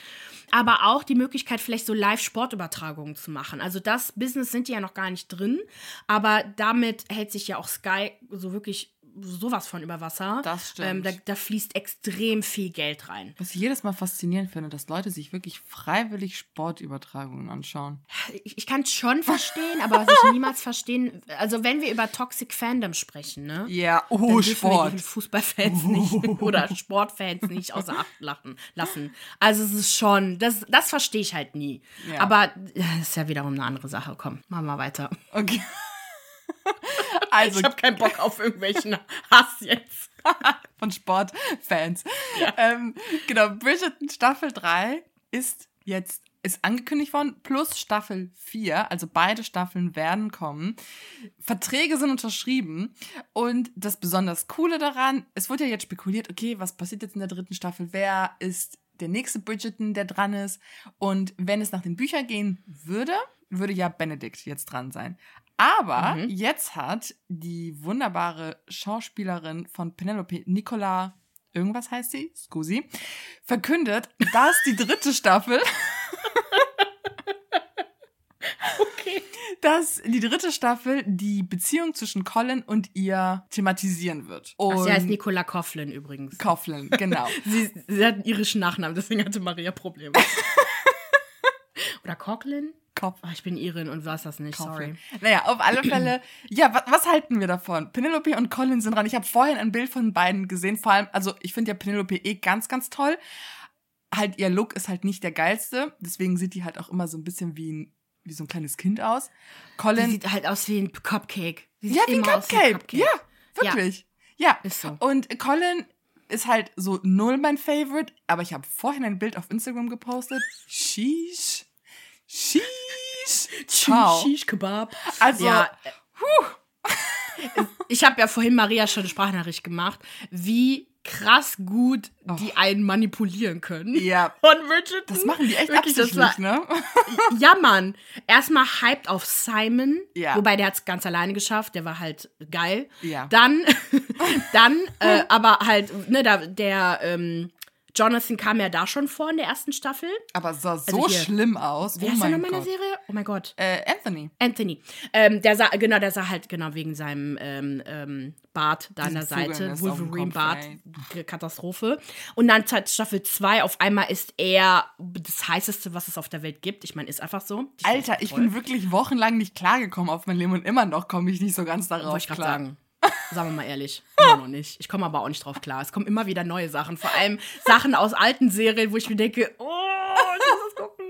Aber auch die Möglichkeit, vielleicht so Live-Sportübertragungen zu machen. Also das Business sind die ja noch gar nicht drin. Aber damit hält sich ja auch Sky so wirklich sowas von über Wasser. Das stimmt. Ähm, da, da fließt extrem viel Geld rein. Was ich jedes Mal faszinierend finde, dass Leute sich wirklich freiwillig Sportübertragungen anschauen. Ich, ich kann es schon verstehen, aber was ich niemals verstehen, also wenn wir über Toxic Fandom sprechen, ne? Ja, dann oh, wir Sport. die Fußballfans nicht oder Sportfans nicht außer Acht lachen, lassen. Also es ist schon, das, das verstehe ich halt nie. Ja. Aber das ist ja wiederum eine andere Sache. Komm, machen wir weiter. Okay. Also Ich habe keinen Bock auf irgendwelchen Hass jetzt. von Sportfans. Ähm, genau, Bridgerton Staffel 3 ist jetzt ist angekündigt worden, plus Staffel 4, also beide Staffeln werden kommen. Verträge sind unterschrieben und das besonders Coole daran, es wurde ja jetzt spekuliert, okay, was passiert jetzt in der dritten Staffel? Wer ist der nächste Bridgerton, der dran ist? Und wenn es nach den Büchern gehen würde, würde ja Benedict jetzt dran sein. Aber mhm. jetzt hat die wunderbare Schauspielerin von Penelope, Nicola, irgendwas heißt sie, Scusi, verkündet, dass die dritte Staffel okay. dass die dritte Staffel die Beziehung zwischen Colin und ihr thematisieren wird. Und Ach, sie heißt Nicola Coughlin übrigens. Coughlin, genau. sie, sie hat einen irischen Nachnamen, deswegen hatte Maria Probleme. Oder Coughlin? Kopf. Oh, ich bin Irin und weiß das nicht, sorry. Naja, auf alle Fälle, ja, was, was, halten wir davon? Penelope und Colin sind dran. Ich habe vorhin ein Bild von beiden gesehen, vor allem, also ich finde ja Penelope eh ganz, ganz toll. Halt, ihr Look ist halt nicht der geilste, deswegen sieht die halt auch immer so ein bisschen wie ein, wie so ein kleines Kind aus. Colin. Die sieht halt aus wie ein Cupcake. ja, wie ein Cupcake. wie ein Cupcake. Ja, wirklich. Ja. ja. Ist so. Und Colin ist halt so null mein Favorite, aber ich habe vorhin ein Bild auf Instagram gepostet. Sheesh. Sheesh. Ciao. Sheesh Kebab. Also, ja. ich habe ja vorhin Maria schon eine Sprachnachricht gemacht, wie krass gut oh. die einen manipulieren können. Ja. Von Richard. Das machen die echt Wirklich, absichtlich, ne? ja, Mann. Erstmal hyped auf Simon. Ja. Wobei der hat es ganz alleine geschafft. Der war halt geil. Ja. Dann, dann, äh, aber halt, ne, da, der, ähm, Jonathan kam ja da schon vor in der ersten Staffel. Aber sah also so also schlimm aus. Wer oh ist denn nochmal in der Serie? Oh mein Gott. Äh, Anthony. Anthony. Ähm, der sah, genau, der sah halt genau wegen seinem ähm, ähm, Bart da an der Seite. Wolverine-Bart. Katastrophe. Und dann Staffel 2, auf einmal ist er das heißeste, was es auf der Welt gibt. Ich meine, ist einfach so. Ich Alter, ich bin wirklich wochenlang nicht klargekommen auf mein Leben und immer noch komme ich nicht so ganz darauf Wollte ich klar. sagen. Sagen wir mal ehrlich, immer noch nicht. Ich komme aber auch nicht drauf klar. Es kommen immer wieder neue Sachen. Vor allem Sachen aus alten Serien, wo ich mir denke, oh, ich muss das gucken.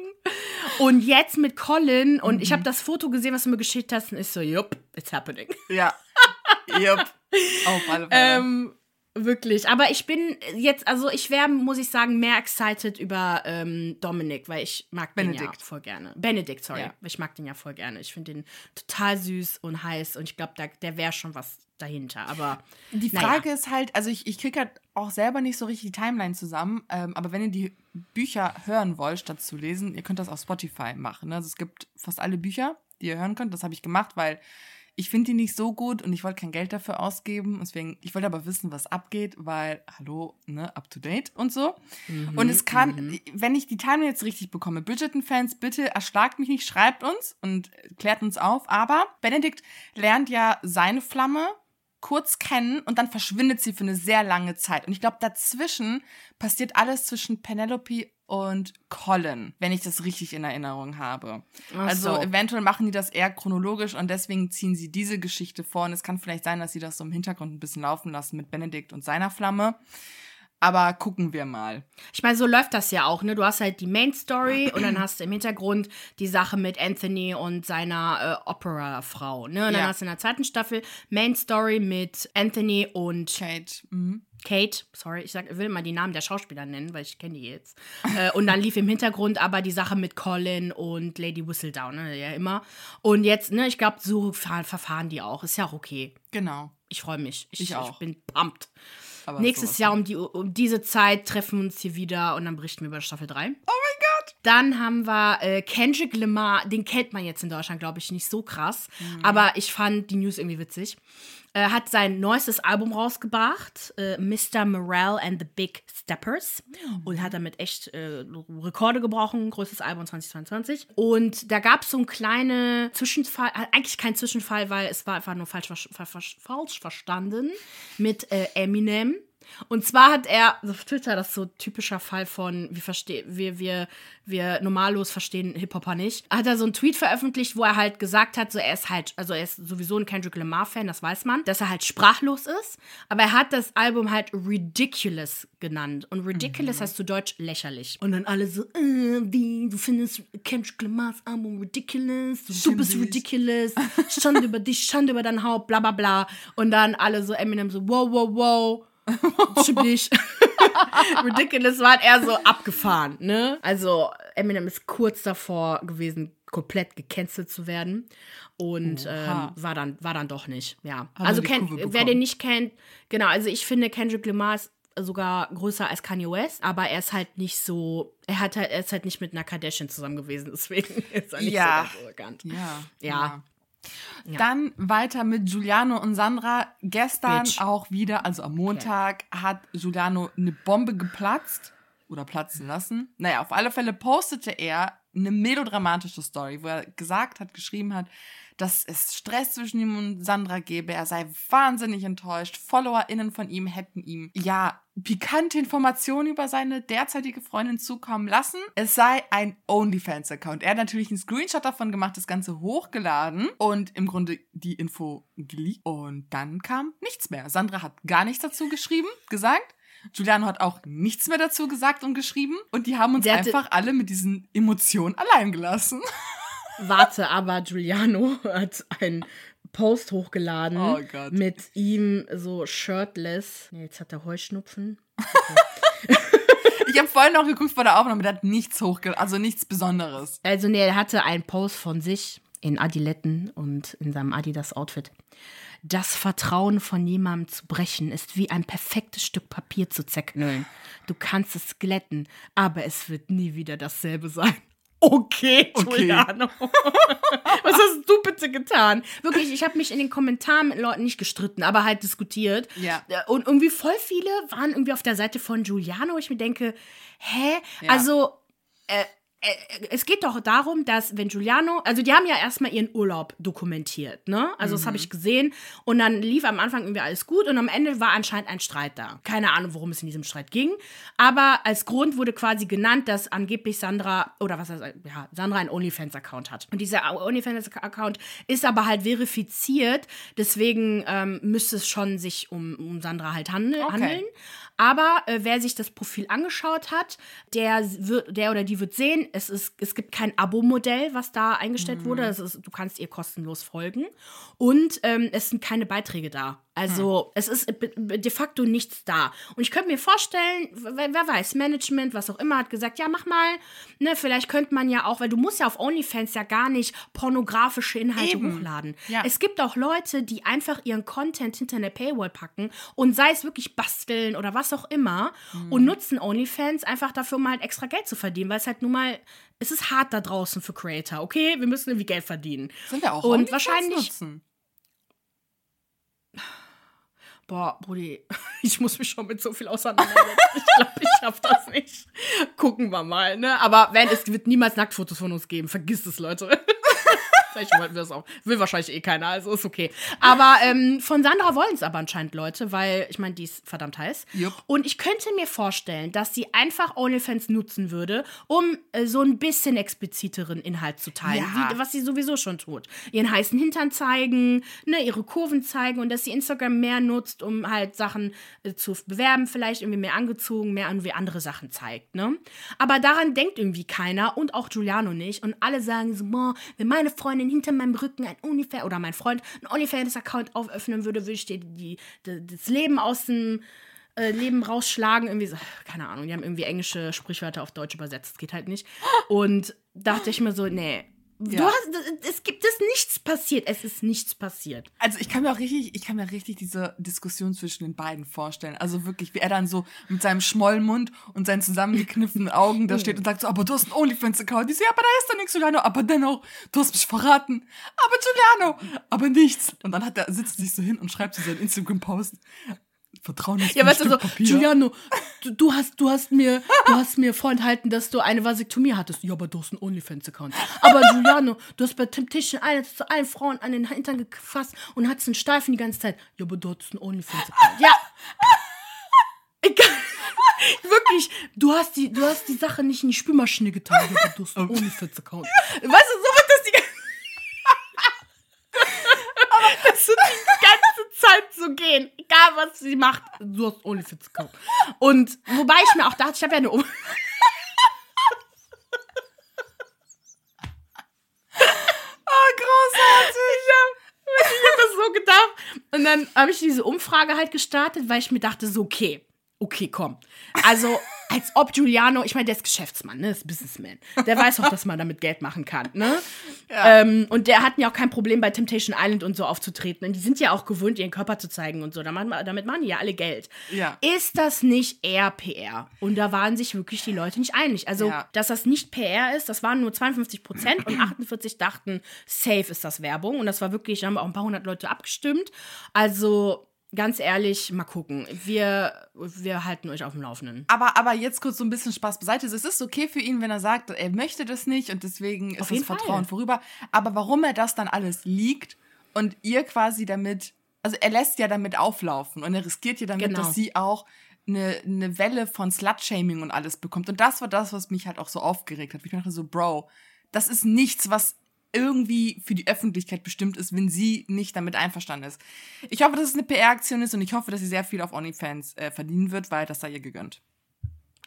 Und jetzt mit Colin und mhm. ich habe das Foto gesehen, was du mir geschickt hast und ich so, yup, it's happening. Ja. yup. Auf alle Fälle. Ähm, Wirklich. Aber ich bin jetzt, also ich wäre, muss ich sagen, mehr excited über ähm, Dominik, weil ich mag Benedikt. den ja voll gerne. Benedikt, sorry. Ja. Ich mag den ja voll gerne. Ich finde den total süß und heiß und ich glaube, der wäre schon was dahinter. Aber die Frage naja. ist halt, also ich, ich kriege halt auch selber nicht so richtig die Timeline zusammen, ähm, aber wenn ihr die Bücher hören wollt, statt zu lesen, ihr könnt das auf Spotify machen. Ne? Also es gibt fast alle Bücher, die ihr hören könnt. Das habe ich gemacht, weil ich finde die nicht so gut und ich wollte kein Geld dafür ausgeben. Deswegen, ich wollte aber wissen, was abgeht, weil, hallo, ne, up to date und so. Mhm, und es kann, mhm. wenn ich die Timeline jetzt richtig bekomme, Bridgerton-Fans, bitte erschlagt mich nicht, schreibt uns und klärt uns auf. Aber Benedikt lernt ja seine Flamme kurz kennen und dann verschwindet sie für eine sehr lange Zeit. Und ich glaube, dazwischen passiert alles zwischen Penelope und Colin, wenn ich das richtig in Erinnerung habe. Also so. eventuell machen die das eher chronologisch und deswegen ziehen sie diese Geschichte vor. Und es kann vielleicht sein, dass sie das so im Hintergrund ein bisschen laufen lassen mit Benedikt und seiner Flamme. Aber gucken wir mal. Ich meine, so läuft das ja auch, ne? Du hast halt die Main Story und dann hast du im Hintergrund die Sache mit Anthony und seiner äh, Opera-Frau, ne? Und dann ja. hast du in der zweiten Staffel Main Story mit Anthony und Kate. Mhm. Kate, sorry, ich sag, will mal die Namen der Schauspieler nennen, weil ich kenne die jetzt. äh, und dann lief im Hintergrund aber die Sache mit Colin und Lady Whistledown, ne? Ja, immer. Und jetzt, ne, ich glaube, so verfahren die auch. Ist ja auch okay. Genau. Ich freue mich. Ich, ich, auch. ich bin pumped. Aber Nächstes Jahr um, die, um diese Zeit treffen wir uns hier wieder und dann berichten wir über Staffel 3. Oh mein Gott! Dann haben wir äh, Kendrick Lamar, den kennt man jetzt in Deutschland, glaube ich, nicht so krass. Mhm. Aber ich fand die News irgendwie witzig. Er hat sein neuestes Album rausgebracht, äh, Mr. Morale and the Big Steppers. Mhm. Und hat damit echt äh, Rekorde gebrochen. Größtes Album 2022. Und da gab es so einen kleinen Zwischenfall, äh, eigentlich kein Zwischenfall, weil es war einfach nur falsch, falsch verstanden mit äh, Eminem. Und zwar hat er, also auf Twitter, das ist so typischer Fall von, wir, verstehen, wir, wir, wir normallos verstehen Hip-Hopper nicht, hat er so einen Tweet veröffentlicht, wo er halt gesagt hat, so er ist halt, also er ist sowieso ein Kendrick Lamar-Fan, das weiß man, dass er halt sprachlos ist, aber er hat das Album halt Ridiculous genannt. Und Ridiculous mhm. heißt zu Deutsch lächerlich. Und dann alle so, äh, wie, du findest Kendrick Lamars Album ridiculous, du, du bist ridiculous, Schande über dich, Schande über dein Haupt, bla bla bla. Und dann alle so, Eminem so, wow, wow, wow. Stimmt nicht. Ridiculous war eher so abgefahren, ne? Also, Eminem ist kurz davor gewesen, komplett gecancelt zu werden. Und ähm, war, dann, war dann doch nicht. Ja. Haben also, Kurve wer den nicht kennt, genau, also ich finde Kendrick Lamar ist sogar größer als Kanye West, aber er ist halt nicht so, er hat halt, er ist halt nicht mit einer Kardashian zusammen gewesen, deswegen ist er nicht Ja. so ganz bekannt. Ja. Ja. Dann weiter mit Giuliano und Sandra. Gestern Bitch. auch wieder, also am Montag, hat Giuliano eine Bombe geplatzt oder platzen lassen. Naja, auf alle Fälle postete er eine melodramatische Story, wo er gesagt hat, geschrieben hat, dass es Stress zwischen ihm und Sandra gäbe. Er sei wahnsinnig enttäuscht. FollowerInnen von ihm hätten ihm, ja, pikante Informationen über seine derzeitige Freundin zukommen lassen. Es sei ein OnlyFans-Account. Er hat natürlich einen Screenshot davon gemacht, das Ganze hochgeladen und im Grunde die Info geleakt. Und dann kam nichts mehr. Sandra hat gar nichts dazu geschrieben, gesagt. Giuliano hat auch nichts mehr dazu gesagt und geschrieben. Und die haben uns einfach alle mit diesen Emotionen allein gelassen. Warte, aber Giuliano hat einen Post hochgeladen Oh Gott. mit ihm so shirtless. Nee, jetzt hat er Heuschnupfen. Ich habe vorhin noch geguckt vor der Aufnahme, der hat nichts hochgeladen, also nichts Besonderes. Also, nee, er hatte einen Post von sich in Adiletten und in seinem Adidas-Outfit. Das Vertrauen von jemandem zu brechen ist wie ein perfektes Stück Papier zu zerknüllen. Du kannst es glätten, aber es wird nie wieder dasselbe sein. Okay, Okay. Giuliano. Was hast du bitte getan? Wirklich, ich habe mich in den Kommentaren mit Leuten nicht gestritten, aber halt diskutiert. Ja. Und irgendwie voll viele waren irgendwie auf der Seite von Giuliano. Ich mir denke, hä? Ja. Also, äh, äh, es geht doch darum, dass wenn Giuliano, also die haben ja erstmal ihren Urlaub dokumentiert, ne? Also das habe ich gesehen und dann lief am Anfang irgendwie alles gut und am Ende war anscheinend ein Streit da. Keine Ahnung, worum es in diesem Streit ging, aber als Grund wurde quasi genannt, dass angeblich Sandra oder was heißt, ja, Sandra einen OnlyFans Account hat. Und dieser OnlyFans Account ist aber halt verifiziert, deswegen ähm, müsste es schon sich um, um Sandra halt handel, Okay. handeln. Aber äh, wer sich das Profil angeschaut hat, der wird, der oder die wird sehen, es, ist, es gibt kein Abo-Modell, was da eingestellt wurde. Das ist, du kannst ihr kostenlos folgen. Und ähm, es sind keine Beiträge da. Also es ist b- de facto nichts da. Und ich könnte mir vorstellen, wer, wer weiß, Management, was auch immer, hat gesagt, ja, mach mal, ne, vielleicht könnte man ja auch, weil du musst ja auf OnlyFans ja gar nicht pornografische Inhalte Eben. hochladen. Ja. Es gibt auch Leute, die einfach ihren Content hinter eine Paywall packen und sei es wirklich basteln oder was auch immer Mhm. und nutzen OnlyFans einfach dafür, um halt extra Geld zu verdienen, weil es halt nun mal, es ist hart da draußen für Creator, okay? Wir müssen irgendwie Geld verdienen. Sind wir auch Und OnlyFans wahrscheinlich- nutzen? Boah, Brudi, ich muss mich schon mit so viel auseinandersetzen. Ich glaube, ich schaff das nicht. Gucken wir mal, ne? Aber wenn, es wird niemals Nacktfotos von uns geben. Vergiss es, Leute. Vielleicht wollten wir es auch. Will wahrscheinlich eh keiner, also ist okay. Aber ähm, von Sandra wollen es aber anscheinend Leute, weil ich meine, die ist verdammt heiß. Jupp. Und ich könnte mir vorstellen, dass sie einfach OnlyFans nutzen würde, um äh, so ein bisschen expliziteren Inhalt zu teilen, Ja. wie, was sie sowieso schon tut. Ihren heißen Hintern zeigen, ne, ihre Kurven zeigen und dass sie Instagram mehr nutzt, um halt Sachen äh, zu bewerben, vielleicht irgendwie mehr angezogen, mehr irgendwie andere Sachen zeigt, ne? Aber daran denkt irgendwie keiner und auch Giuliano nicht und alle sagen so, boah, wenn meine Freundin hinter meinem Rücken ein OnlyFans oder mein Freund ein OnlyFans-Account auföffnen würde, würde ich dir die, die, das Leben aus dem äh, Leben rausschlagen, irgendwie so, keine Ahnung, die haben irgendwie englische Sprichwörter auf Deutsch übersetzt, geht halt nicht. Und dachte ich mir so, nee, du Ja. hast, es gibt es nichts passiert, es ist nichts passiert. Also ich kann mir auch richtig, ich kann mir richtig diese Diskussion zwischen den beiden vorstellen. Also wirklich, wie er dann so mit seinem Schmollmund und seinen zusammengekniffenen Augen da steht und sagt so, aber du hast einen OnlyFans-Account. Ich so, ja, aber da ist doch nichts, Giuliano. Aber dennoch, du hast mich verraten. Aber Giuliano, aber nichts. Und dann hat er, sitzt sich so hin und schreibt so seinen Instagram-Post. Vertrauen ist Ja, weißt du so, Papier. Giuliano, du, du hast, du hast mir, du hast mir vorenthalten, dass du eine Vasektomie hattest. Ja, aber du hast einen OnlyFans-Account. Aber Giuliano, du hast bei Temptation Island zu allen Frauen an den Hintern gefasst und hattest einen Steifen die ganze Zeit. Ja, aber du hattest einen OnlyFans-Account. Ja. Egal. Wirklich, du hast, die, du hast die Sache nicht in die Spülmaschine getan, ja, aber du hast einen OnlyFans-Account. Weißt du, so wird das die ganze Das wird die Zeit so gehen. Egal, was sie macht, du hast OnlyFans Account. Und wobei ich mir auch dachte, ich habe ja eine um Oh, großartig. Ich habe das so gedacht. Und dann habe ich diese Umfrage halt gestartet, weil ich mir dachte, so, okay, okay, komm. Also, Als ob Giuliano, ich meine, der ist Geschäftsmann, ne? ist Businessman. Der weiß auch, dass man damit Geld machen kann, ne? Ja. Ähm, und der hat ja auch kein Problem bei Temptation Island und so aufzutreten. Und die sind ja auch gewöhnt, ihren Körper zu zeigen und so. Damit machen die ja alle Geld. Ja. Ist das nicht eher PR? Und da waren sich wirklich die Leute nicht einig. Also, ja. dass das nicht PR ist, das waren nur 52 Prozent und 48 dachten, safe ist das Werbung. Und das war wirklich, da haben auch ein paar hundert Leute abgestimmt. Also, ganz ehrlich, mal gucken. Wir, wir halten euch auf dem Laufenden. Aber, aber jetzt kurz so ein bisschen Spaß beiseite. Es ist okay für ihn, wenn er sagt, er möchte das nicht und deswegen ist das Vertrauen Fall. vorüber. Aber warum er das dann alles liegt und ihr quasi damit, also er lässt ja damit auflaufen und er riskiert ja damit, genau. dass sie auch eine, eine Welle von Slut-Shaming und alles bekommt. Und das war das, was mich halt auch so aufgeregt hat. Ich dachte so, Bro, das ist nichts, was irgendwie für die Öffentlichkeit bestimmt ist, wenn sie nicht damit einverstanden ist. Ich hoffe, dass es eine PR-Aktion ist und ich hoffe, dass sie sehr viel auf OnlyFans äh, verdienen wird, weil das sei ihr gegönnt.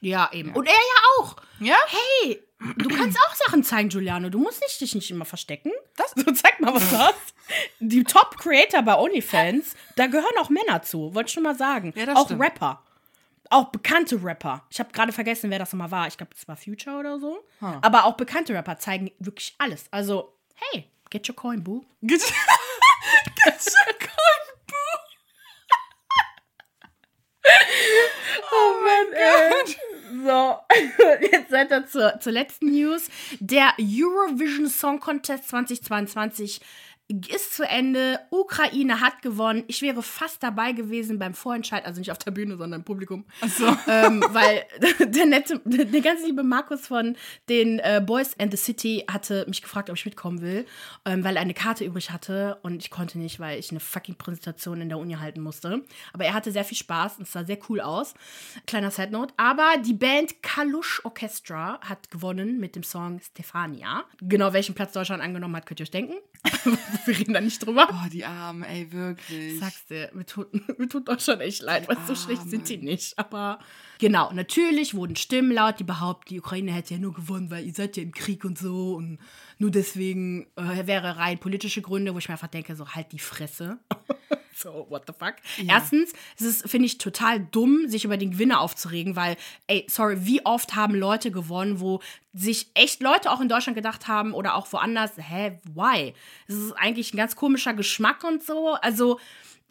Ja, eben. Ja. Und er ja auch. Ja? Hey, du kannst auch Sachen zeigen, Giuliano. Du musst nicht, dich nicht immer verstecken. Das, so, zeig mal, was du hast. Die Top-Creator bei OnlyFans, da gehören auch Männer zu, wollte ich schon mal sagen. Ja, das auch stimmt. Rapper. Auch bekannte Rapper. Ich habe gerade vergessen, wer das nochmal war. Ich glaube, das war Future oder so. Huh. Aber auch bekannte Rapper zeigen wirklich alles. Also, Hey, get your coin, boo. Get, get your coin, boo. oh Mann, ey. So, jetzt seid ihr zur, zur letzten News. Der Eurovision Song Contest 2022 ist zu Ende. Ukraine hat gewonnen. Ich wäre fast dabei gewesen beim Vorentscheid, also nicht auf der Bühne, sondern im Publikum. Ach so. Ähm, weil der nette, der ganz liebe Markus von den äh, Boys and the City hatte mich gefragt, ob ich mitkommen will, ähm, weil er eine Karte übrig hatte und ich konnte nicht, weil ich eine fucking Präsentation in der Uni halten musste. Aber er hatte sehr viel Spaß und es sah sehr cool aus. Kleiner Side Note. Aber die Band Kalush Orchestra hat gewonnen mit dem Song Stefania. Genau welchen Platz Deutschland angenommen hat, könnt ihr euch denken. wir reden da nicht drüber. Oh, die Armen, ey, wirklich. Sagst du, mir tut, mir tut doch schon echt leid, weil so schlecht sind die nicht. Aber genau, natürlich wurden Stimmen laut, die behaupten, die Ukraine hätte ja nur gewonnen, weil ihr seid ja im Krieg und so. Und nur deswegen äh, wäre rein politische Gründe, wo ich mir einfach denke, so halt die Fresse. so, what the fuck? Ja. Erstens, es ist, finde ich, total dumm, sich über den Gewinner aufzuregen, weil, ey, sorry, wie oft haben Leute gewonnen, wo sich echt Leute auch in Deutschland gedacht haben oder auch woanders, hä, why? Es ist eigentlich ein ganz komischer Geschmack und so. Also,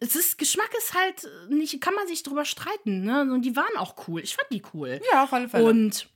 es ist, Geschmack ist halt nicht, kann man sich drüber streiten, ne? Und die waren auch cool. Ich fand die cool. Ja, auf alle Fälle. Und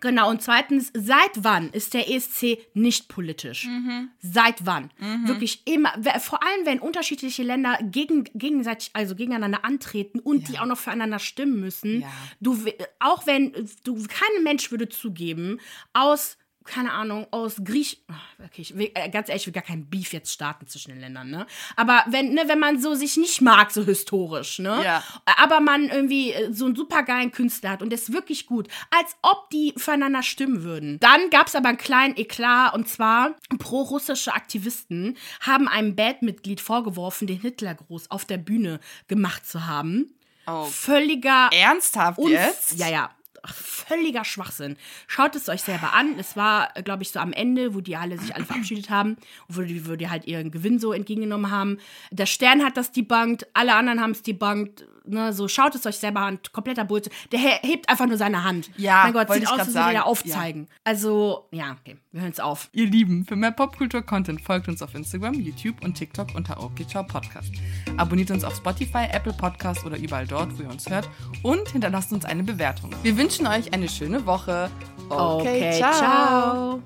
Genau, und zweitens, seit wann ist der ESC nicht politisch? Mhm. Seit wann? Mhm. Wirklich immer, vor allem wenn unterschiedliche Länder gegen, gegenseitig, also gegeneinander antreten und ja. die auch noch füreinander stimmen müssen. Ja. Du, auch wenn, du, kein Mensch würde zugeben, aus keine Ahnung, aus Griech. Okay, ich will, äh, ganz ehrlich, ich will gar kein Beef jetzt starten zwischen den Ländern, ne? Aber wenn, ne, wenn man so sich nicht mag, so historisch, ne? Ja. Aber man irgendwie äh, so einen supergeilen Künstler hat und der ist wirklich gut, als ob die füreinander stimmen würden. Dann gab es aber einen kleinen Eklat und zwar pro-russische Aktivisten haben einem Bandmitglied vorgeworfen, den Hitlergruß auf der Bühne gemacht zu haben. Oh. Völliger. Ernsthaft jetzt? Ja, ja völliger Schwachsinn. Schaut es euch selber an. Es war, glaube ich, so am Ende, wo die alle sich alle verabschiedet haben, wo die, wo die halt ihren Gewinn so entgegengenommen haben. Der Stern hat das debunked, alle anderen haben es debunked. Ne, so schaut es euch selber an, kompletter Bullshit. Der hebt einfach nur seine Hand. Ja, mein Gott, sieht aus, als würde er aufzeigen. Ja. Also, ja, okay, wir hören es auf. Ihr Lieben, für mehr Popkultur-Content folgt uns auf Instagram, YouTube und TikTok unter OKCiao Podcast. Abonniert uns auf Spotify, Apple Podcast oder überall dort, wo ihr uns hört und hinterlasst uns eine Bewertung. Wir wünschen euch eine schöne Woche. Okay, okay ciao. ciao.